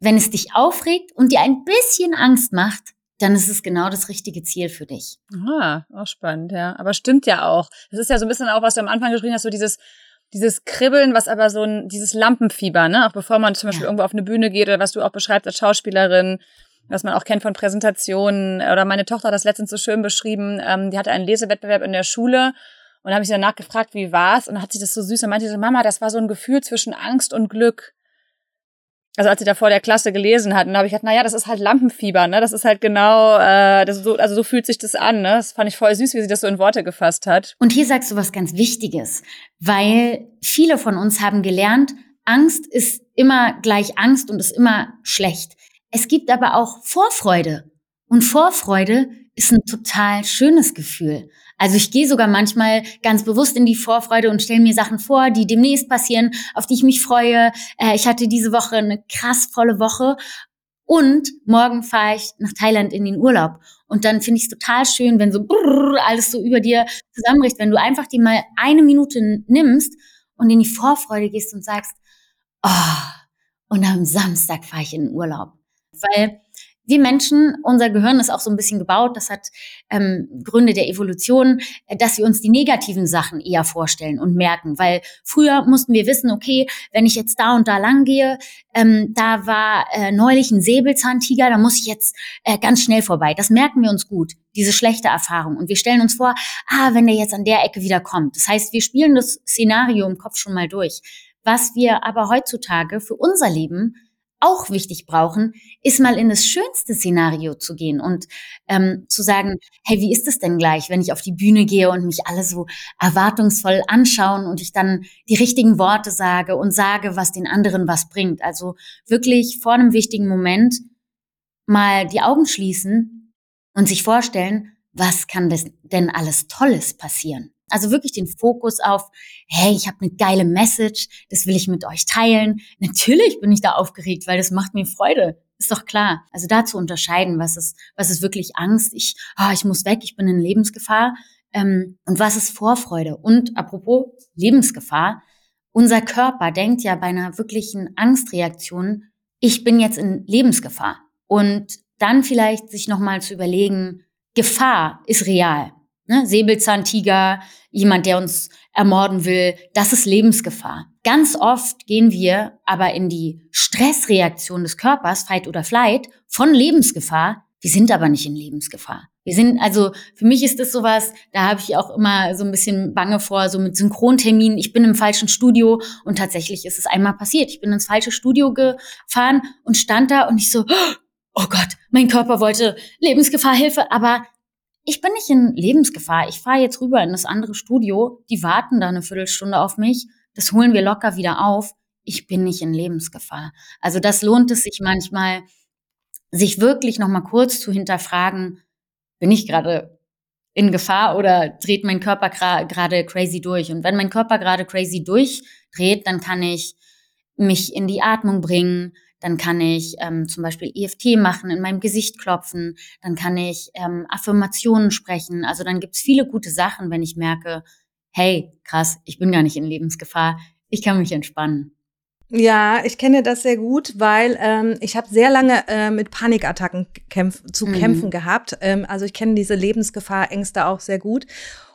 wenn es dich aufregt und dir ein bisschen Angst macht, dann ist es genau das richtige Ziel für dich. Ah, auch spannend, ja. Aber stimmt ja auch. Das ist ja so ein bisschen auch, was du am Anfang geschrieben hast, so dieses, dieses Kribbeln, was aber so ein, dieses Lampenfieber, ne? Auch bevor man zum Beispiel ja. irgendwo auf eine Bühne geht oder was du auch beschreibst als Schauspielerin, was man auch kennt von Präsentationen. Oder meine Tochter hat das letztens so schön beschrieben. Ähm, die hatte einen Lesewettbewerb in der Schule und habe ich sie danach gefragt, wie war's? Und dann hat sie das so süß und meinte so, Mama, das war so ein Gefühl zwischen Angst und Glück. Also als sie da vor der Klasse gelesen hat, und da habe ich gedacht, naja, das ist halt Lampenfieber, ne? Das ist halt genau, äh, das so, also so fühlt sich das an, ne? Das fand ich voll süß, wie sie das so in Worte gefasst hat. Und hier sagst du was ganz Wichtiges, weil viele von uns haben gelernt, Angst ist immer gleich Angst und ist immer schlecht. Es gibt aber auch Vorfreude. Und Vorfreude ist ein total schönes Gefühl. Also ich gehe sogar manchmal ganz bewusst in die Vorfreude und stelle mir Sachen vor, die demnächst passieren, auf die ich mich freue. Äh, ich hatte diese Woche eine krass volle Woche und morgen fahre ich nach Thailand in den Urlaub. Und dann finde ich es total schön, wenn so brrr, alles so über dir zusammenbricht, wenn du einfach die mal eine Minute nimmst und in die Vorfreude gehst und sagst, oh, und am Samstag fahre ich in den Urlaub. Weil wir Menschen, unser Gehirn ist auch so ein bisschen gebaut, das hat ähm, Gründe der Evolution, äh, dass wir uns die negativen Sachen eher vorstellen und merken. Weil früher mussten wir wissen, okay, wenn ich jetzt da und da lang gehe, ähm, da war äh, neulich ein Säbelzahntiger, da muss ich jetzt äh, ganz schnell vorbei. Das merken wir uns gut, diese schlechte Erfahrung. Und wir stellen uns vor, ah, wenn der jetzt an der Ecke wieder kommt. Das heißt, wir spielen das Szenario im Kopf schon mal durch. Was wir aber heutzutage für unser Leben auch wichtig brauchen, ist mal in das schönste Szenario zu gehen und ähm, zu sagen, hey, wie ist es denn gleich, wenn ich auf die Bühne gehe und mich alle so erwartungsvoll anschauen und ich dann die richtigen Worte sage und sage, was den anderen was bringt. Also wirklich vor einem wichtigen Moment mal die Augen schließen und sich vorstellen, was kann das denn alles Tolles passieren? Also wirklich den Fokus auf, hey, ich habe eine geile Message, das will ich mit euch teilen. Natürlich bin ich da aufgeregt, weil das macht mir Freude. Ist doch klar. Also da zu unterscheiden, was ist, was ist wirklich Angst, ich, ah, ich muss weg, ich bin in Lebensgefahr. Ähm, und was ist Vorfreude? Und apropos Lebensgefahr, unser Körper denkt ja bei einer wirklichen Angstreaktion, ich bin jetzt in Lebensgefahr. Und dann vielleicht sich nochmal zu überlegen, Gefahr ist real. Ne? Säbelzahntiger, jemand, der uns ermorden will, das ist Lebensgefahr. Ganz oft gehen wir aber in die Stressreaktion des Körpers, Fight oder Flight, von Lebensgefahr. Wir sind aber nicht in Lebensgefahr. Wir sind, also für mich ist das sowas, da habe ich auch immer so ein bisschen Bange vor, so mit Synchronterminen. Ich bin im falschen Studio und tatsächlich ist es einmal passiert. Ich bin ins falsche Studio gefahren und stand da und ich so, oh Gott, mein Körper wollte Lebensgefahrhilfe, aber ich bin nicht in Lebensgefahr. Ich fahre jetzt rüber in das andere Studio. Die warten da eine Viertelstunde auf mich. Das holen wir locker wieder auf. Ich bin nicht in Lebensgefahr. Also das lohnt es sich manchmal, sich wirklich noch mal kurz zu hinterfragen, bin ich gerade in Gefahr oder dreht mein Körper gerade crazy durch? Und wenn mein Körper gerade crazy durchdreht, dann kann ich mich in die Atmung bringen, dann kann ich ähm, zum Beispiel EFT machen, in meinem Gesicht klopfen, dann kann ich ähm, Affirmationen sprechen. Also dann gibt's viele gute Sachen, wenn ich merke, hey, krass, ich bin gar nicht in Lebensgefahr, ich kann mich entspannen. Ja, ich kenne das sehr gut, weil ähm, ich habe sehr lange äh, mit Panikattacken kämpf zu mhm. kämpfen gehabt. Ähm, also ich kenne diese Lebensgefahrängste auch sehr gut.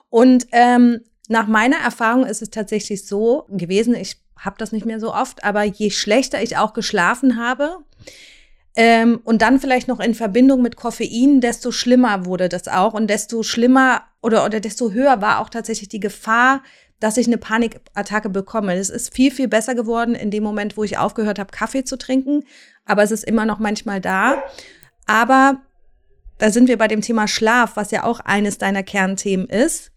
Und ähm, nach meiner Erfahrung ist es tatsächlich so gewesen, ich habe das nicht mehr so oft, aber je schlechter ich auch geschlafen habe, ähm, und dann vielleicht noch in Verbindung mit Koffein, desto schlimmer wurde das auch und desto schlimmer oder, oder desto höher war auch tatsächlich die Gefahr, dass ich eine Panikattacke bekomme. Es ist viel, viel besser geworden in dem Moment, wo ich aufgehört habe, Kaffee zu trinken. Aber es ist immer noch manchmal da. Aber da sind wir bei dem Thema Schlaf, was ja auch eines deiner Kernthemen ist.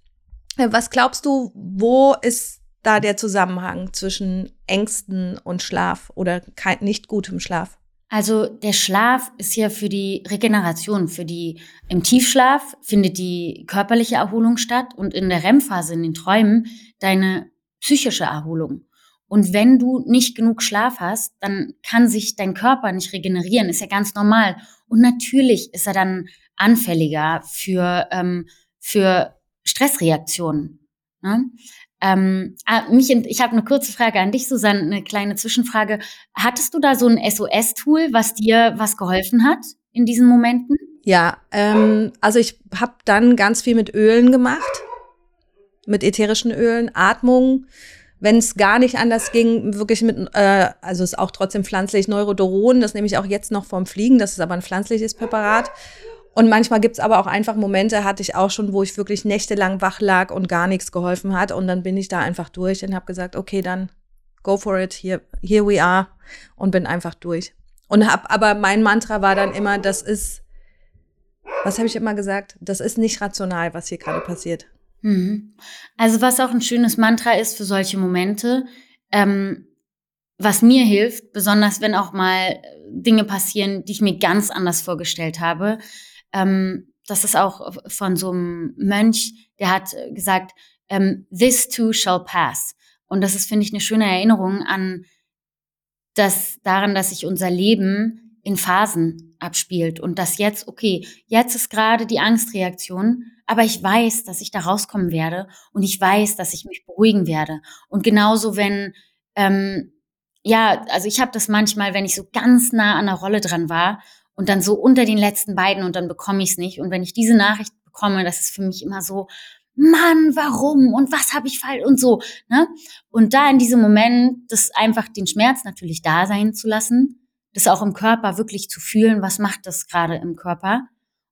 Was glaubst du, wo ist da der Zusammenhang zwischen Ängsten und Schlaf oder nicht gutem Schlaf? Also der Schlaf ist ja für die Regeneration, für die im Tiefschlaf findet die körperliche Erholung statt und in der REM-Phase in den Träumen deine psychische Erholung. Und wenn du nicht genug Schlaf hast, dann kann sich dein Körper nicht regenerieren, ist ja ganz normal. Und natürlich ist er dann anfälliger für, ähm, für Stressreaktionen. Ne? Ähm, ah, mich, ich habe eine kurze Frage an dich, Susanne, eine kleine Zwischenfrage. Hattest du da so ein SOS-Tool, was dir was geholfen hat in diesen Momenten? Ja, ähm, also ich habe dann ganz viel mit Ölen gemacht, mit ätherischen Ölen, Atmung. Wenn es gar nicht anders ging, wirklich mit, äh, also ist auch trotzdem pflanzlich Neurodoron, das nehme ich auch jetzt noch vom Fliegen, das ist aber ein pflanzliches Präparat. Und manchmal gibt's aber auch einfach Momente, hatte ich auch schon, wo ich wirklich nächtelang wach lag und gar nichts geholfen hat. Und dann bin ich da einfach durch und habe gesagt, okay, dann go for it, here, here we are. Und bin einfach durch. Und hab, aber mein Mantra war dann immer, das ist, was habe ich immer gesagt? Das ist nicht rational, was hier gerade passiert. Mhm. Also was auch ein schönes Mantra ist für solche Momente, ähm, was mir hilft, besonders wenn auch mal Dinge passieren, die ich mir ganz anders vorgestellt habe, ähm, das ist auch von so einem Mönch, der hat gesagt, ähm, this too shall pass. Und das ist, finde ich, eine schöne Erinnerung an das, daran, dass sich unser Leben in Phasen abspielt und dass jetzt, okay, jetzt ist gerade die Angstreaktion, aber ich weiß, dass ich da rauskommen werde und ich weiß, dass ich mich beruhigen werde. Und genauso, wenn, ähm, ja, also ich habe das manchmal, wenn ich so ganz nah an der Rolle dran war und dann so unter den letzten beiden und dann bekomme ich es nicht. Und wenn ich diese Nachricht bekomme, das ist für mich immer so, Mann, warum und was habe ich falsch und so. Ne? Und da in diesem Moment, das einfach den Schmerz natürlich da sein zu lassen, das auch im Körper wirklich zu fühlen, was macht das gerade im Körper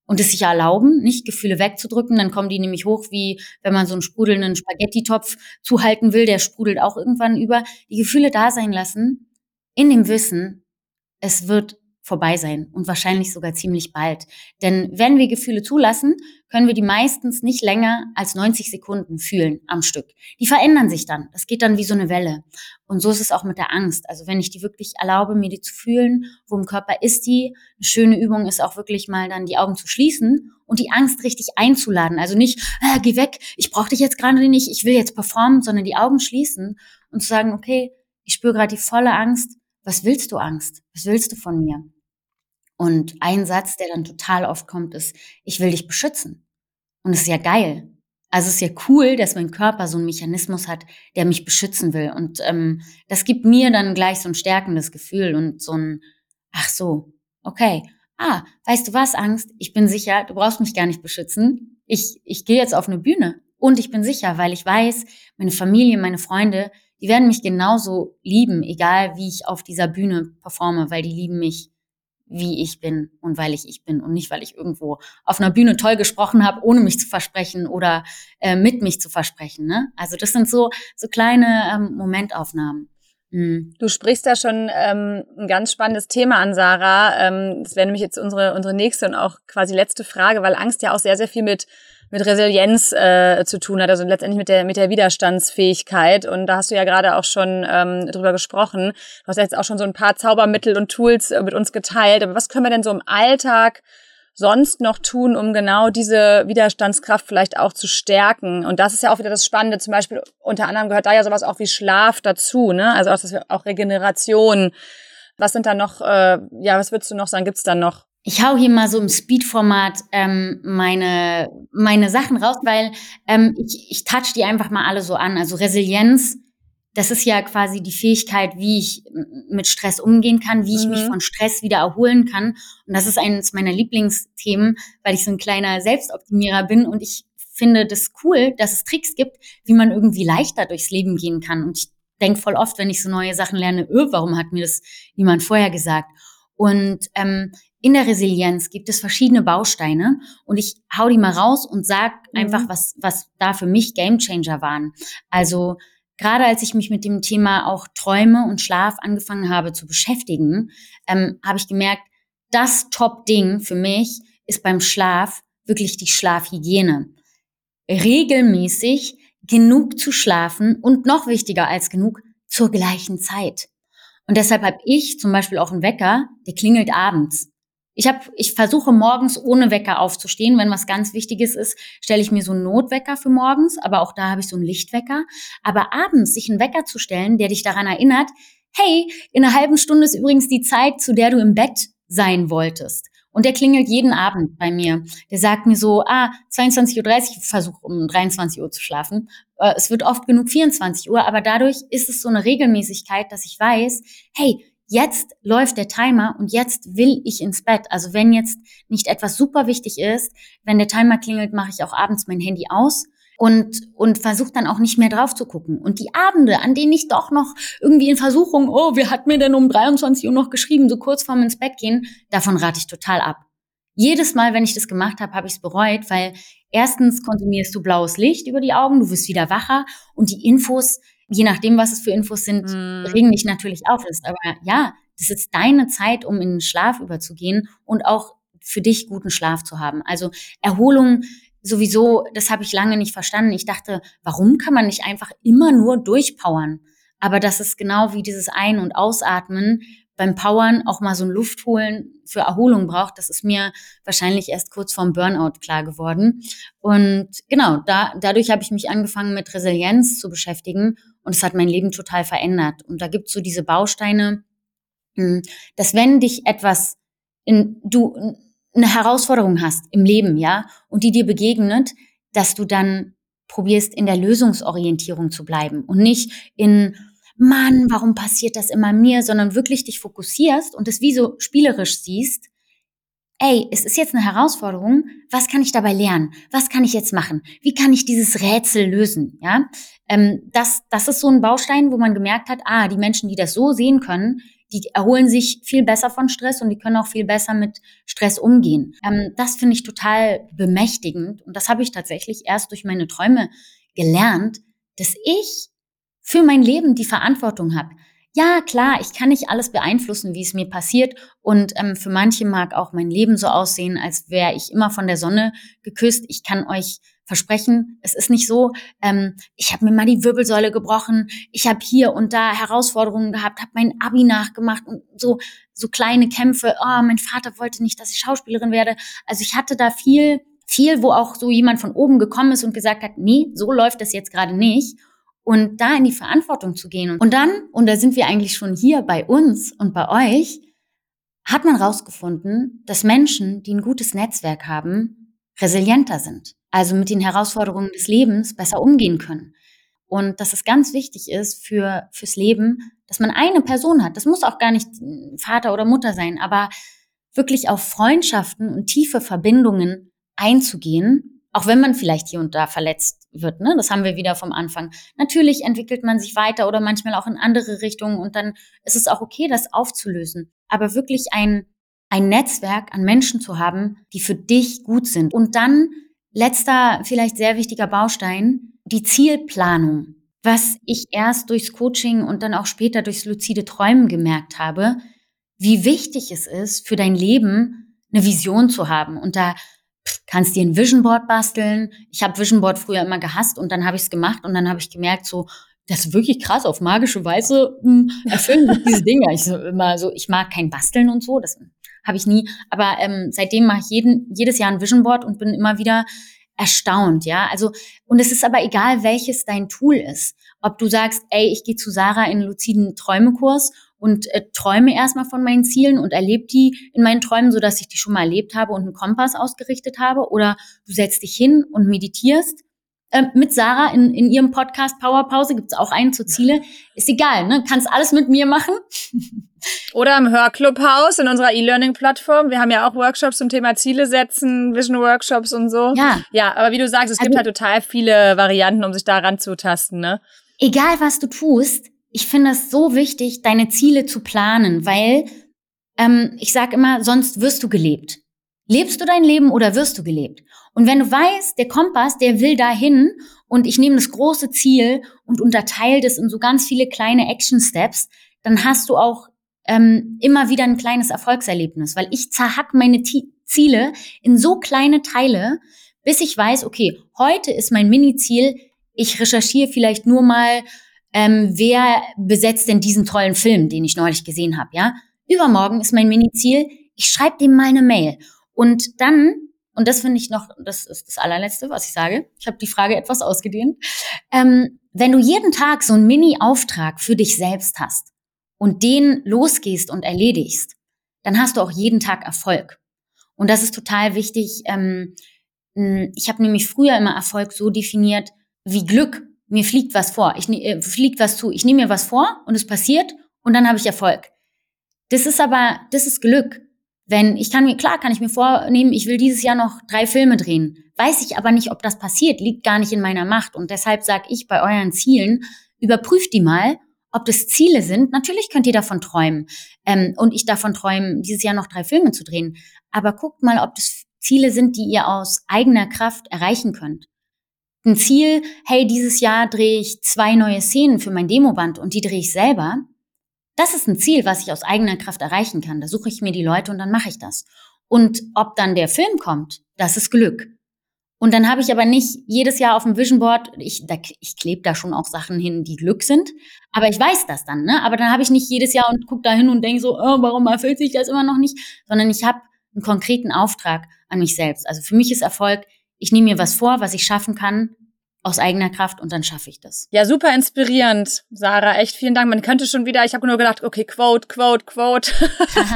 und es sich erlauben, nicht Gefühle wegzudrücken, dann kommen die nämlich hoch, wie wenn man so einen sprudelnden Spaghetti-Topf zuhalten will, der sprudelt auch irgendwann über. Die Gefühle da sein lassen, in dem Wissen, es wird vorbei sein und wahrscheinlich sogar ziemlich bald. Denn wenn wir Gefühle zulassen, können wir die meistens nicht länger als 90 Sekunden fühlen am Stück. Die verändern sich dann. Das geht dann wie so eine Welle. Und so ist es auch mit der Angst. Also wenn ich die wirklich erlaube, mir die zu fühlen, wo im Körper ist die, eine schöne Übung ist auch wirklich mal dann die Augen zu schließen und die Angst richtig einzuladen. Also nicht, äh, geh weg, ich brauche dich jetzt gerade nicht, ich will jetzt performen, sondern die Augen schließen und zu sagen, okay, ich spüre gerade die volle Angst. Was willst du Angst? Was willst du von mir? Und ein Satz, der dann total oft kommt, ist, ich will dich beschützen. Und es ist ja geil. Also es ist ja cool, dass mein Körper so einen Mechanismus hat, der mich beschützen will. Und ähm, das gibt mir dann gleich so ein stärkendes Gefühl und so ein, ach so, okay. Ah, weißt du was, Angst? Ich bin sicher, du brauchst mich gar nicht beschützen. Ich, ich gehe jetzt auf eine Bühne. Und ich bin sicher, weil ich weiß, meine Familie, meine Freunde, die werden mich genauso lieben, egal wie ich auf dieser Bühne performe, weil die lieben mich wie ich bin und weil ich ich bin und nicht, weil ich irgendwo auf einer Bühne toll gesprochen habe, ohne mich zu versprechen oder äh, mit mich zu versprechen. Ne? Also das sind so, so kleine ähm, Momentaufnahmen. Mhm. Du sprichst da schon ähm, ein ganz spannendes Thema an, Sarah. Ähm, das wäre nämlich jetzt unsere, unsere nächste und auch quasi letzte Frage, weil Angst ja auch sehr, sehr viel mit mit Resilienz äh, zu tun hat, also letztendlich mit der mit der Widerstandsfähigkeit. Und da hast du ja gerade auch schon ähm, drüber gesprochen. Du hast jetzt auch schon so ein paar Zaubermittel und Tools äh, mit uns geteilt. Aber was können wir denn so im Alltag sonst noch tun, um genau diese Widerstandskraft vielleicht auch zu stärken? Und das ist ja auch wieder das Spannende. Zum Beispiel unter anderem gehört da ja sowas auch wie Schlaf dazu, ne? Also auch, auch Regeneration. Was sind da noch? Äh, ja, was würdest du noch sagen? Gibt's da noch? Ich hau hier mal so im Speed-Format ähm, meine, meine Sachen raus, weil ähm, ich, ich touch die einfach mal alle so an. Also Resilienz, das ist ja quasi die Fähigkeit, wie ich mit Stress umgehen kann, wie ich mhm. mich von Stress wieder erholen kann. Und das ist eines meiner Lieblingsthemen, weil ich so ein kleiner Selbstoptimierer bin und ich finde das cool, dass es Tricks gibt, wie man irgendwie leichter durchs Leben gehen kann. Und ich denke voll oft, wenn ich so neue Sachen lerne, öh, warum hat mir das niemand vorher gesagt? Und ähm, in der Resilienz gibt es verschiedene Bausteine und ich hau die mal raus und sag mhm. einfach, was, was da für mich Gamechanger waren. Also gerade als ich mich mit dem Thema auch Träume und Schlaf angefangen habe zu beschäftigen, ähm, habe ich gemerkt, das Top-Ding für mich ist beim Schlaf wirklich die Schlafhygiene. Regelmäßig genug zu schlafen und noch wichtiger als genug zur gleichen Zeit. Und deshalb habe ich zum Beispiel auch einen Wecker, der klingelt abends. Ich habe, ich versuche morgens ohne Wecker aufzustehen. Wenn was ganz Wichtiges ist, stelle ich mir so einen Notwecker für morgens, aber auch da habe ich so einen Lichtwecker. Aber abends sich einen Wecker zu stellen, der dich daran erinnert, hey, in einer halben Stunde ist übrigens die Zeit, zu der du im Bett sein wolltest. Und der klingelt jeden Abend bei mir. Der sagt mir so, ah, 22.30 Uhr, ich versuche um 23 Uhr zu schlafen. Äh, es wird oft genug 24 Uhr, aber dadurch ist es so eine Regelmäßigkeit, dass ich weiß, hey, jetzt läuft der Timer und jetzt will ich ins Bett. Also wenn jetzt nicht etwas super wichtig ist, wenn der Timer klingelt, mache ich auch abends mein Handy aus und, und versuche dann auch nicht mehr drauf zu gucken. Und die Abende, an denen ich doch noch irgendwie in Versuchung, oh, wer hat mir denn um 23 Uhr noch geschrieben, so kurz vorm ins Bett gehen, davon rate ich total ab. Jedes Mal, wenn ich das gemacht habe, habe ich es bereut, weil erstens konsumierst du blaues Licht über die Augen, du wirst wieder wacher und die Infos je nachdem, was es für Infos sind, mm. regen dich natürlich auf. aber ja, das ist deine Zeit, um in den Schlaf überzugehen und auch für dich guten Schlaf zu haben. Also Erholung sowieso, das habe ich lange nicht verstanden. Ich dachte, warum kann man nicht einfach immer nur durchpowern? Aber das ist genau wie dieses Ein- und Ausatmen beim Powern auch mal so ein Luft holen für Erholung braucht, das ist mir wahrscheinlich erst kurz vorm Burnout klar geworden. Und genau, da, dadurch habe ich mich angefangen mit Resilienz zu beschäftigen und es hat mein Leben total verändert. Und da gibt es so diese Bausteine, hm, dass wenn dich etwas in, du eine Herausforderung hast im Leben, ja, und die dir begegnet, dass du dann probierst, in der Lösungsorientierung zu bleiben und nicht in Mann, warum passiert das immer mir, sondern wirklich dich fokussierst und es wie so spielerisch siehst, ey, es ist jetzt eine Herausforderung, was kann ich dabei lernen? Was kann ich jetzt machen? Wie kann ich dieses Rätsel lösen? Ja, ähm, das, das ist so ein Baustein, wo man gemerkt hat, ah, die Menschen, die das so sehen können, die erholen sich viel besser von Stress und die können auch viel besser mit Stress umgehen. Ähm, das finde ich total bemächtigend und das habe ich tatsächlich erst durch meine Träume gelernt, dass ich für mein Leben die Verantwortung habe. Ja, klar, ich kann nicht alles beeinflussen, wie es mir passiert. Und ähm, für manche mag auch mein Leben so aussehen, als wäre ich immer von der Sonne geküsst. Ich kann euch versprechen, es ist nicht so. Ähm, ich habe mir mal die Wirbelsäule gebrochen. Ich habe hier und da Herausforderungen gehabt, habe mein Abi nachgemacht und so so kleine Kämpfe. Oh, mein Vater wollte nicht, dass ich Schauspielerin werde. Also ich hatte da viel, viel, wo auch so jemand von oben gekommen ist und gesagt hat, nee, so läuft das jetzt gerade nicht und da in die Verantwortung zu gehen. Und dann, und da sind wir eigentlich schon hier bei uns und bei euch, hat man herausgefunden, dass Menschen, die ein gutes Netzwerk haben, resilienter sind. Also mit den Herausforderungen des Lebens besser umgehen können. Und dass es ganz wichtig ist für, fürs Leben, dass man eine Person hat. Das muss auch gar nicht Vater oder Mutter sein, aber wirklich auf Freundschaften und tiefe Verbindungen einzugehen auch wenn man vielleicht hier und da verletzt wird, ne? Das haben wir wieder vom Anfang. Natürlich entwickelt man sich weiter oder manchmal auch in andere Richtungen und dann ist es auch okay, das aufzulösen. Aber wirklich ein, ein Netzwerk an Menschen zu haben, die für dich gut sind. Und dann letzter, vielleicht sehr wichtiger Baustein, die Zielplanung. Was ich erst durchs Coaching und dann auch später durchs luzide Träumen gemerkt habe, wie wichtig es ist, für dein Leben eine Vision zu haben. Und da kannst dir ein Vision Board basteln. Ich habe Vision Board früher immer gehasst und dann habe ich es gemacht und dann habe ich gemerkt, so, das ist wirklich krass, auf magische Weise mh, hm, erfüllen sich diese Dinge. Ich so, immer so, ich mag kein Basteln und so, das habe ich nie. Aber ähm, seitdem mache ich jeden, jedes Jahr ein Vision Board und bin immer wieder erstaunt, ja. Also, und es ist aber egal, welches dein Tool ist. Ob du sagst, ey, ich gehe zu Sarah in einen luziden Träumekurs und äh, träume erstmal von meinen Zielen und erlebe die in meinen Träumen, so dass ich die schon mal erlebt habe und einen Kompass ausgerichtet habe. Oder du setzt dich hin und meditierst äh, mit Sarah in, in ihrem Podcast Powerpause, gibt's auch einen zu Ziele. Ist egal, ne? Kannst alles mit mir machen. Oder im Hörclubhaus in unserer E-Learning-Plattform. Wir haben ja auch Workshops zum Thema Ziele setzen, Vision-Workshops und so. Ja. Ja, aber wie du sagst, es also, gibt halt total viele Varianten, um sich da ranzutasten, ne? Egal, was du tust, ich finde es so wichtig, deine Ziele zu planen, weil ähm, ich sage immer, sonst wirst du gelebt. Lebst du dein Leben oder wirst du gelebt? Und wenn du weißt, der Kompass, der will dahin und ich nehme das große Ziel und unterteile das in so ganz viele kleine Action Steps, dann hast du auch ähm, immer wieder ein kleines Erfolgserlebnis, weil ich zerhack meine T Ziele in so kleine Teile, bis ich weiß, okay, heute ist mein Mini-Ziel, ich recherchiere vielleicht nur mal, ähm, wer besetzt denn diesen tollen Film, den ich neulich gesehen habe, ja? Übermorgen ist mein Mini-Ziel, ich schreibe dem mal eine Mail. Und dann und das finde ich noch, das ist das allerletzte, was ich sage. Ich habe die Frage etwas ausgedehnt. Ähm, wenn du jeden Tag so einen Mini-Auftrag für dich selbst hast und den losgehst und erledigst, dann hast du auch jeden Tag Erfolg. Und das ist total wichtig. Ähm, ich habe nämlich früher immer Erfolg so definiert wie Glück. Mir fliegt was vor, ich äh, fliegt was zu. Ich nehme mir was vor und es passiert und dann habe ich Erfolg. Das ist aber, das ist Glück. Wenn ich kann mir, klar, kann ich mir vornehmen, ich will dieses Jahr noch drei Filme drehen. Weiß ich aber nicht, ob das passiert, liegt gar nicht in meiner Macht. Und deshalb sage ich bei euren Zielen, überprüft die mal, ob das Ziele sind. Natürlich könnt ihr davon träumen. Ähm, und ich davon träumen, dieses Jahr noch drei Filme zu drehen. Aber guckt mal, ob das Ziele sind, die ihr aus eigener Kraft erreichen könnt. Ein Ziel, hey, dieses Jahr drehe ich zwei neue Szenen für mein Demoband und die drehe ich selber das ist ein Ziel, was ich aus eigener Kraft erreichen kann. Da suche ich mir die Leute und dann mache ich das. Und ob dann der Film kommt, das ist Glück. Und dann habe ich aber nicht jedes Jahr auf dem Vision Board, ich, ich klebe da schon auch Sachen hin, die Glück sind, aber ich weiß das dann, ne? Aber dann habe ich nicht jedes Jahr und gucke da hin und denke so, oh, warum erfüllt sich das immer noch nicht? Sondern ich habe einen konkreten Auftrag an mich selbst. Also für mich ist Erfolg, ich nehme mir was vor, was ich schaffen kann aus eigener Kraft und dann schaffe ich das. Ja, super inspirierend, Sarah. Echt vielen Dank. Man könnte schon wieder, ich habe nur gedacht, okay, Quote, Quote, Quote.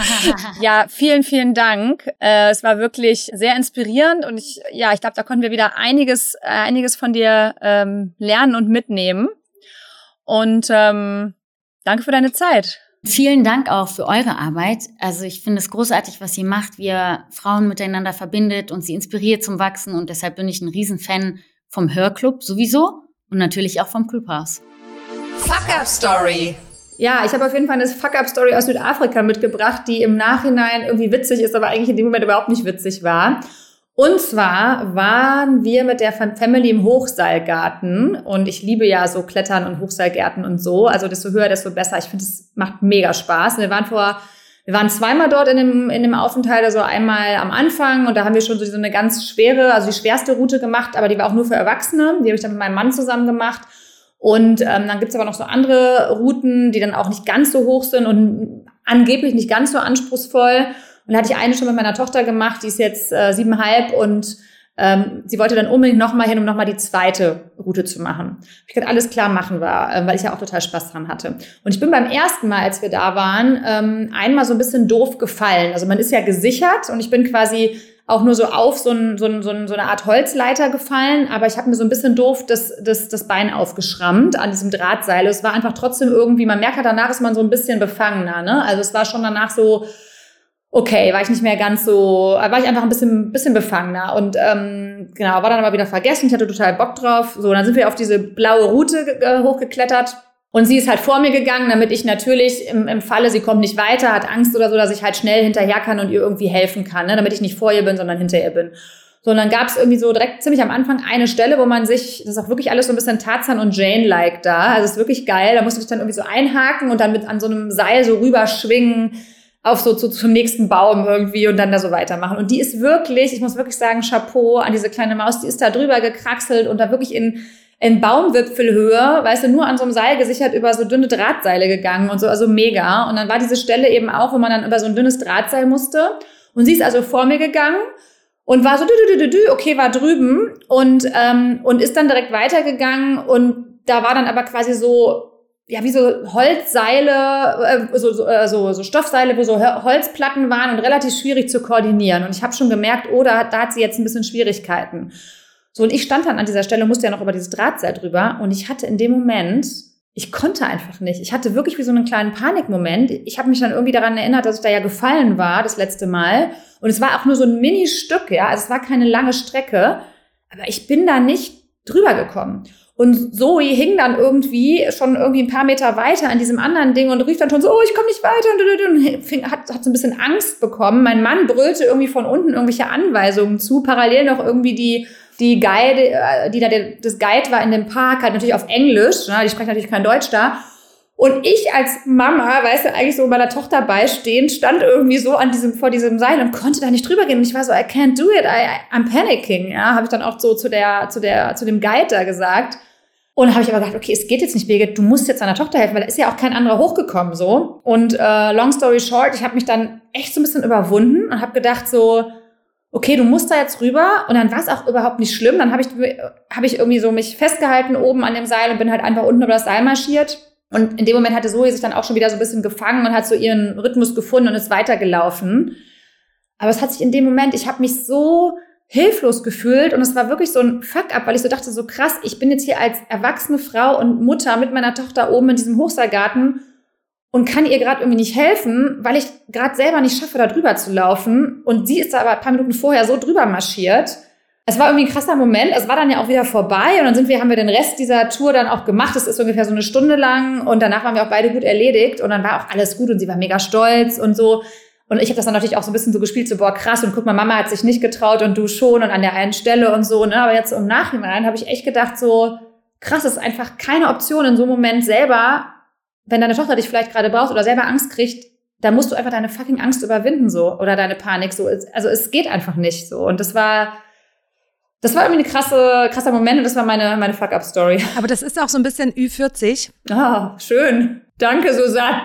ja, vielen, vielen Dank. Äh, es war wirklich sehr inspirierend und ich, ja, ich glaube, da konnten wir wieder einiges, äh, einiges von dir ähm, lernen und mitnehmen. Und ähm, danke für deine Zeit. Vielen Dank auch für eure Arbeit. Also ich finde es großartig, was ihr macht, wie ihr Frauen miteinander verbindet und sie inspiriert zum Wachsen. Und deshalb bin ich ein Riesenfan vom Hörclub sowieso und natürlich auch vom Clubhaus. Fuck Up Story. Ja, ich habe auf jeden Fall eine Fuck-Up-Story aus Südafrika mitgebracht, die im Nachhinein irgendwie witzig ist, aber eigentlich in dem Moment überhaupt nicht witzig war. Und zwar waren wir mit der Family im Hochseilgarten und ich liebe ja so Klettern und Hochseilgärten und so. Also desto höher, desto besser. Ich finde, es macht mega Spaß. Und wir waren vor wir waren zweimal dort in dem, in dem Aufenthalt, also einmal am Anfang und da haben wir schon so eine ganz schwere, also die schwerste Route gemacht, aber die war auch nur für Erwachsene. Die habe ich dann mit meinem Mann zusammen gemacht. Und ähm, dann gibt's aber noch so andere Routen, die dann auch nicht ganz so hoch sind und angeblich nicht ganz so anspruchsvoll. Und da hatte ich eine schon mit meiner Tochter gemacht, die ist jetzt äh, siebenhalb und ähm, sie wollte dann unbedingt nochmal hin, um nochmal die zweite Route zu machen. Ich kann alles klar machen war, äh, weil ich ja auch total Spaß dran hatte. Und ich bin beim ersten Mal, als wir da waren, ähm, einmal so ein bisschen doof gefallen. Also man ist ja gesichert und ich bin quasi auch nur so auf so, ein, so, ein, so, ein, so eine Art Holzleiter gefallen, aber ich habe mir so ein bisschen doof das, das, das Bein aufgeschrammt an diesem Drahtseil. Es war einfach trotzdem irgendwie, man merkt halt danach ist man so ein bisschen befangener. Ne? Also es war schon danach so, okay, war ich nicht mehr ganz so, war ich einfach ein bisschen, bisschen befangener und ähm, genau, war dann aber wieder vergessen. Ich hatte total Bock drauf. So, dann sind wir auf diese blaue Route äh, hochgeklettert Und sie ist halt vor mir gegangen, damit ich natürlich im, im Falle, sie kommt nicht weiter, hat Angst oder so, dass ich halt schnell hinterher kann und ihr irgendwie helfen kann, ne? damit ich nicht vor ihr bin, sondern hinter ihr bin. So, und dann gab es irgendwie so direkt ziemlich am Anfang eine Stelle, wo man sich, das ist auch wirklich alles so ein bisschen Tarzan und Jane-like da. Also es ist wirklich geil. Da musste ich dann irgendwie so einhaken und dann mit an so einem Seil so rüberschwingen auf so zu, zum nächsten Baum irgendwie und dann da so weitermachen. Und die ist wirklich, ich muss wirklich sagen, Chapeau an diese kleine Maus, die ist da drüber gekraxelt und da wirklich in, in Baumwipfelhöhe, weißt du, nur an so einem Seil gesichert über so dünne Drahtseile gegangen und so, also mega. Und dann war diese Stelle eben auch, wo man dann über so ein dünnes Drahtseil musste. Und sie ist also vor mir gegangen und war so, dü, dü, dü, dü, okay, war drüben und, ähm, und ist dann direkt weitergegangen und da war dann aber quasi so, ja, wie so Holzseile, äh, so, so, äh, so, Stoffseile, wo so Holzplatten waren und relativ schwierig zu koordinieren. Und ich habe schon gemerkt, oh, da, da hat sie jetzt ein bisschen Schwierigkeiten. So, und ich stand dann an dieser Stelle, musste ja noch über dieses Drahtseil drüber und ich hatte in dem Moment ich konnte einfach nicht. Ich hatte wirklich wie so einen kleinen Panikmoment. Ich habe mich dann irgendwie daran erinnert, dass ich da ja gefallen war das letzte Mal. Und es war auch nur so ein Mini-Stück, ja. Also es war keine lange Strecke. Aber ich bin da nicht drüber gekommen. Und Zoe hing dann irgendwie schon irgendwie ein paar Meter weiter an diesem anderen Ding und rief dann schon so, oh, ich komme nicht weiter. Und fing, hat, hat so ein bisschen Angst bekommen. Mein Mann brüllte irgendwie von unten irgendwelche Anweisungen zu. Parallel noch irgendwie die die Guide, äh, die da das Guide war in dem Park, halt natürlich auf Englisch, ne? die sprechen natürlich kein Deutsch da. Und ich als Mama, weißt du, eigentlich so meiner Tochter beistehend, stand irgendwie so an diesem, vor diesem Seil und konnte da nicht drüber gehen. Und ich war so, I can't do it, I, I'm panicking, ja, habe ich dann auch so zu der, zu der, zu dem Guide da gesagt. Und habe ich aber gedacht, okay, es geht jetzt nicht, Birgit, du musst jetzt deiner Tochter helfen, weil da ist ja auch kein anderer hochgekommen so. Und äh, long story short, ich habe mich dann echt so ein bisschen überwunden und habe gedacht so, okay, du musst da jetzt rüber. Und dann war es auch überhaupt nicht schlimm. Dann habe ich, hab ich irgendwie so mich festgehalten oben an dem Seil und bin halt einfach unten über das Seil marschiert. Und in dem Moment hatte Zoe sich dann auch schon wieder so ein bisschen gefangen und hat so ihren Rhythmus gefunden und ist weitergelaufen. Aber es hat sich in dem Moment, ich habe mich so hilflos gefühlt und es war wirklich so ein Fuck-up, weil ich so dachte, so krass, ich bin jetzt hier als erwachsene Frau und Mutter mit meiner Tochter oben in diesem Hochseilgarten und kann ihr gerade irgendwie nicht helfen, weil ich gerade selber nicht schaffe, da drüber zu laufen. Und sie ist da aber ein paar Minuten vorher so drüber marschiert. Es war irgendwie ein krasser Moment. Es war dann ja auch wieder vorbei und dann sind wir, haben wir den Rest dieser Tour dann auch gemacht. Es ist ungefähr so eine Stunde lang und danach waren wir auch beide gut erledigt und dann war auch alles gut und sie war mega stolz und so. Und ich habe das dann natürlich auch so ein bisschen so gespielt, so boah krass und guck mal, Mama hat sich nicht getraut und du schon und an der einen Stelle und so. Ne? Aber jetzt im Nachhinein habe ich echt gedacht so krass, es ist einfach keine Option in so einem Moment selber wenn deine Tochter dich vielleicht gerade braucht oder selber Angst kriegt, dann musst du einfach deine fucking Angst überwinden so oder deine Panik so. Also es geht einfach nicht so. Und das war das war irgendwie eine krasse, krasser Moment und das war meine, meine Fuck-Up-Story. Aber das ist auch so ein bisschen Ü40. Ah, schön. Danke, Susanne.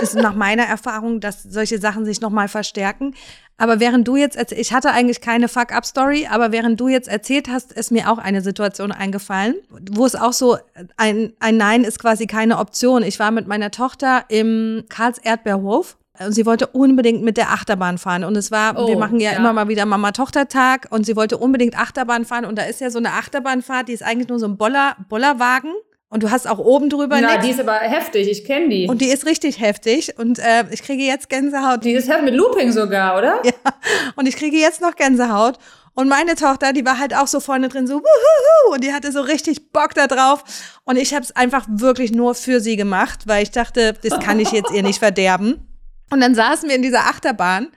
ist nach meiner Erfahrung, dass solche Sachen sich nochmal verstärken. Aber während du jetzt, ich hatte eigentlich keine Fuck-Up-Story, aber während du jetzt erzählt hast, ist mir auch eine Situation eingefallen, wo es auch so, ein, ein Nein ist quasi keine Option. Ich war mit meiner Tochter im Karls Erdbeerhof und sie wollte unbedingt mit der Achterbahn fahren. Und es war, oh, wir machen ja, ja, immer mal wieder Mama-Tochter-Tag und sie wollte unbedingt Achterbahn fahren. Und da ist ja so eine Achterbahnfahrt, die ist eigentlich nur so ein Boller, Bollerwagen. Und du hast auch oben drüber Na, nix. die ist aber heftig, ich kenne die. Und die ist richtig heftig und äh, ich kriege jetzt Gänsehaut. Die ist heftig mit Looping sogar, oder? Ja, und ich kriege jetzt noch Gänsehaut. Und meine Tochter, die war halt auch so vorne drin so wuhuhu, und die hatte so richtig Bock da drauf. Und ich habe es einfach wirklich nur für sie gemacht, weil ich dachte, das kann ich jetzt ihr nicht verderben. Und dann saßen wir in dieser Achterbahn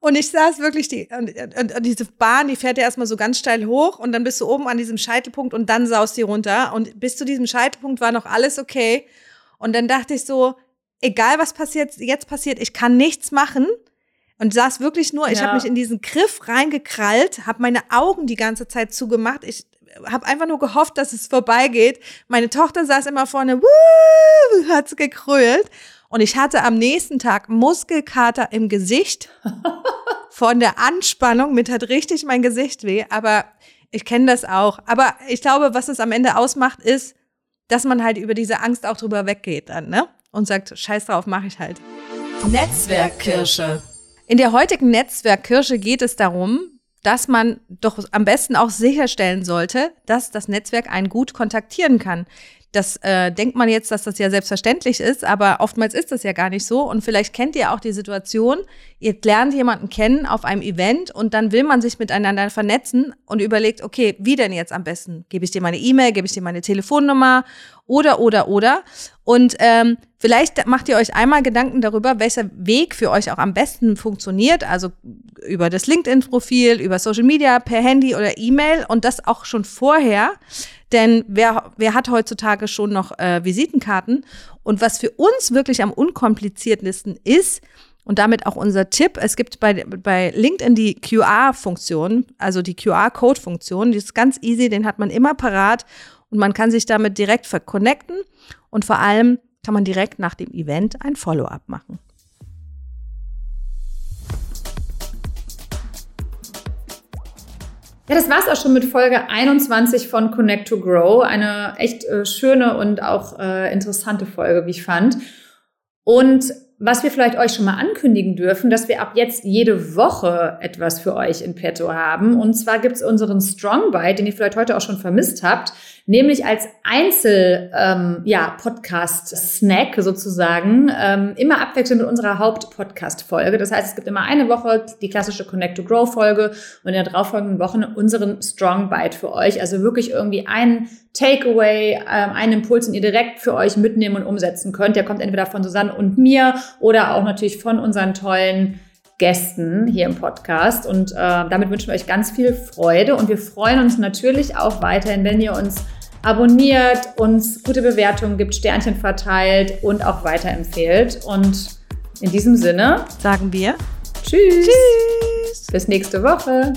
und ich saß wirklich, die, und, und, und, diese Bahn, die fährt ja erstmal so ganz steil hoch und dann bist du oben an diesem Scheitelpunkt und dann saust die runter. Und bis zu diesem Scheitelpunkt war noch alles okay. Und dann dachte ich so, egal was passiert, jetzt passiert, ich kann nichts machen. Und saß wirklich nur, ja. ich habe mich in diesen Griff reingekrallt, habe meine Augen die ganze Zeit zugemacht. Ich habe einfach nur gehofft, dass es vorbeigeht. Meine Tochter saß immer vorne, wuh, hat's gekrölt. Und ich hatte am nächsten Tag Muskelkater im Gesicht von der Anspannung. Mit hat richtig mein Gesicht weh. Aber ich kenne das auch. Aber ich glaube, was es am Ende ausmacht, ist, dass man halt über diese Angst auch drüber weggeht dann, ne? Und sagt, scheiß drauf, mache ich halt. Netzwerkkirsche. In der heutigen Netzwerkkirsche geht es darum, dass man doch am besten auch sicherstellen sollte, dass das Netzwerk einen gut kontaktieren kann. Das äh, denkt man jetzt, dass das ja selbstverständlich ist, aber oftmals ist das ja gar nicht so. Und vielleicht kennt ihr auch die Situation, ihr lernt jemanden kennen auf einem Event und dann will man sich miteinander vernetzen und überlegt, okay, wie denn jetzt am besten? Gebe ich dir meine E-Mail, gebe ich dir meine Telefonnummer oder, oder, oder. Und ähm, vielleicht macht ihr euch einmal Gedanken darüber, welcher Weg für euch auch am besten funktioniert. Also über das LinkedIn-Profil, über Social Media, per Handy oder E-Mail und das auch schon vorher. Denn wer, wer hat heutzutage schon noch äh, Visitenkarten? Und was für uns wirklich am unkompliziertesten ist, und damit auch unser Tipp, es gibt bei, bei LinkedIn die QR-Funktion, also die QR-Code-Funktion, die ist ganz easy, den hat man immer parat und man kann sich damit direkt verconnecten und vor allem kann man direkt nach dem Event ein Follow-up machen. Ja, das war's auch schon mit Folge 21 von Connect to Grow. Eine echt äh, schöne und auch äh, interessante Folge, wie ich fand. Und was wir vielleicht euch schon mal ankündigen dürfen, dass wir ab jetzt jede Woche etwas für euch in petto haben. Und zwar gibt's unseren Strong Bite, den ihr vielleicht heute auch schon vermisst habt, nämlich als Einzel ähm, ja, sozusagen, ähm, immer abwechselnd mit unserer Haupt-Podcast-Folge. Das heißt, es gibt immer eine Woche die klassische Connect to Grow Folge und in der darauffolgenden Woche unseren Strong Bite für euch. Also wirklich irgendwie ein Takeaway, ähm, einen Impuls, den ihr direkt für euch mitnehmen und umsetzen könnt. Der kommt entweder von Susanne und mir oder auch natürlich von unseren tollen Gästen hier im Podcast. Und äh, damit wünschen wir euch ganz viel Freude. Und wir freuen uns natürlich auch weiterhin, wenn ihr uns abonniert, uns gute Bewertungen gibt, Sternchen verteilt und auch weiterempfehlt. Und in diesem Sinne sagen wir Tschüss. Tschüss. Bis nächste Woche.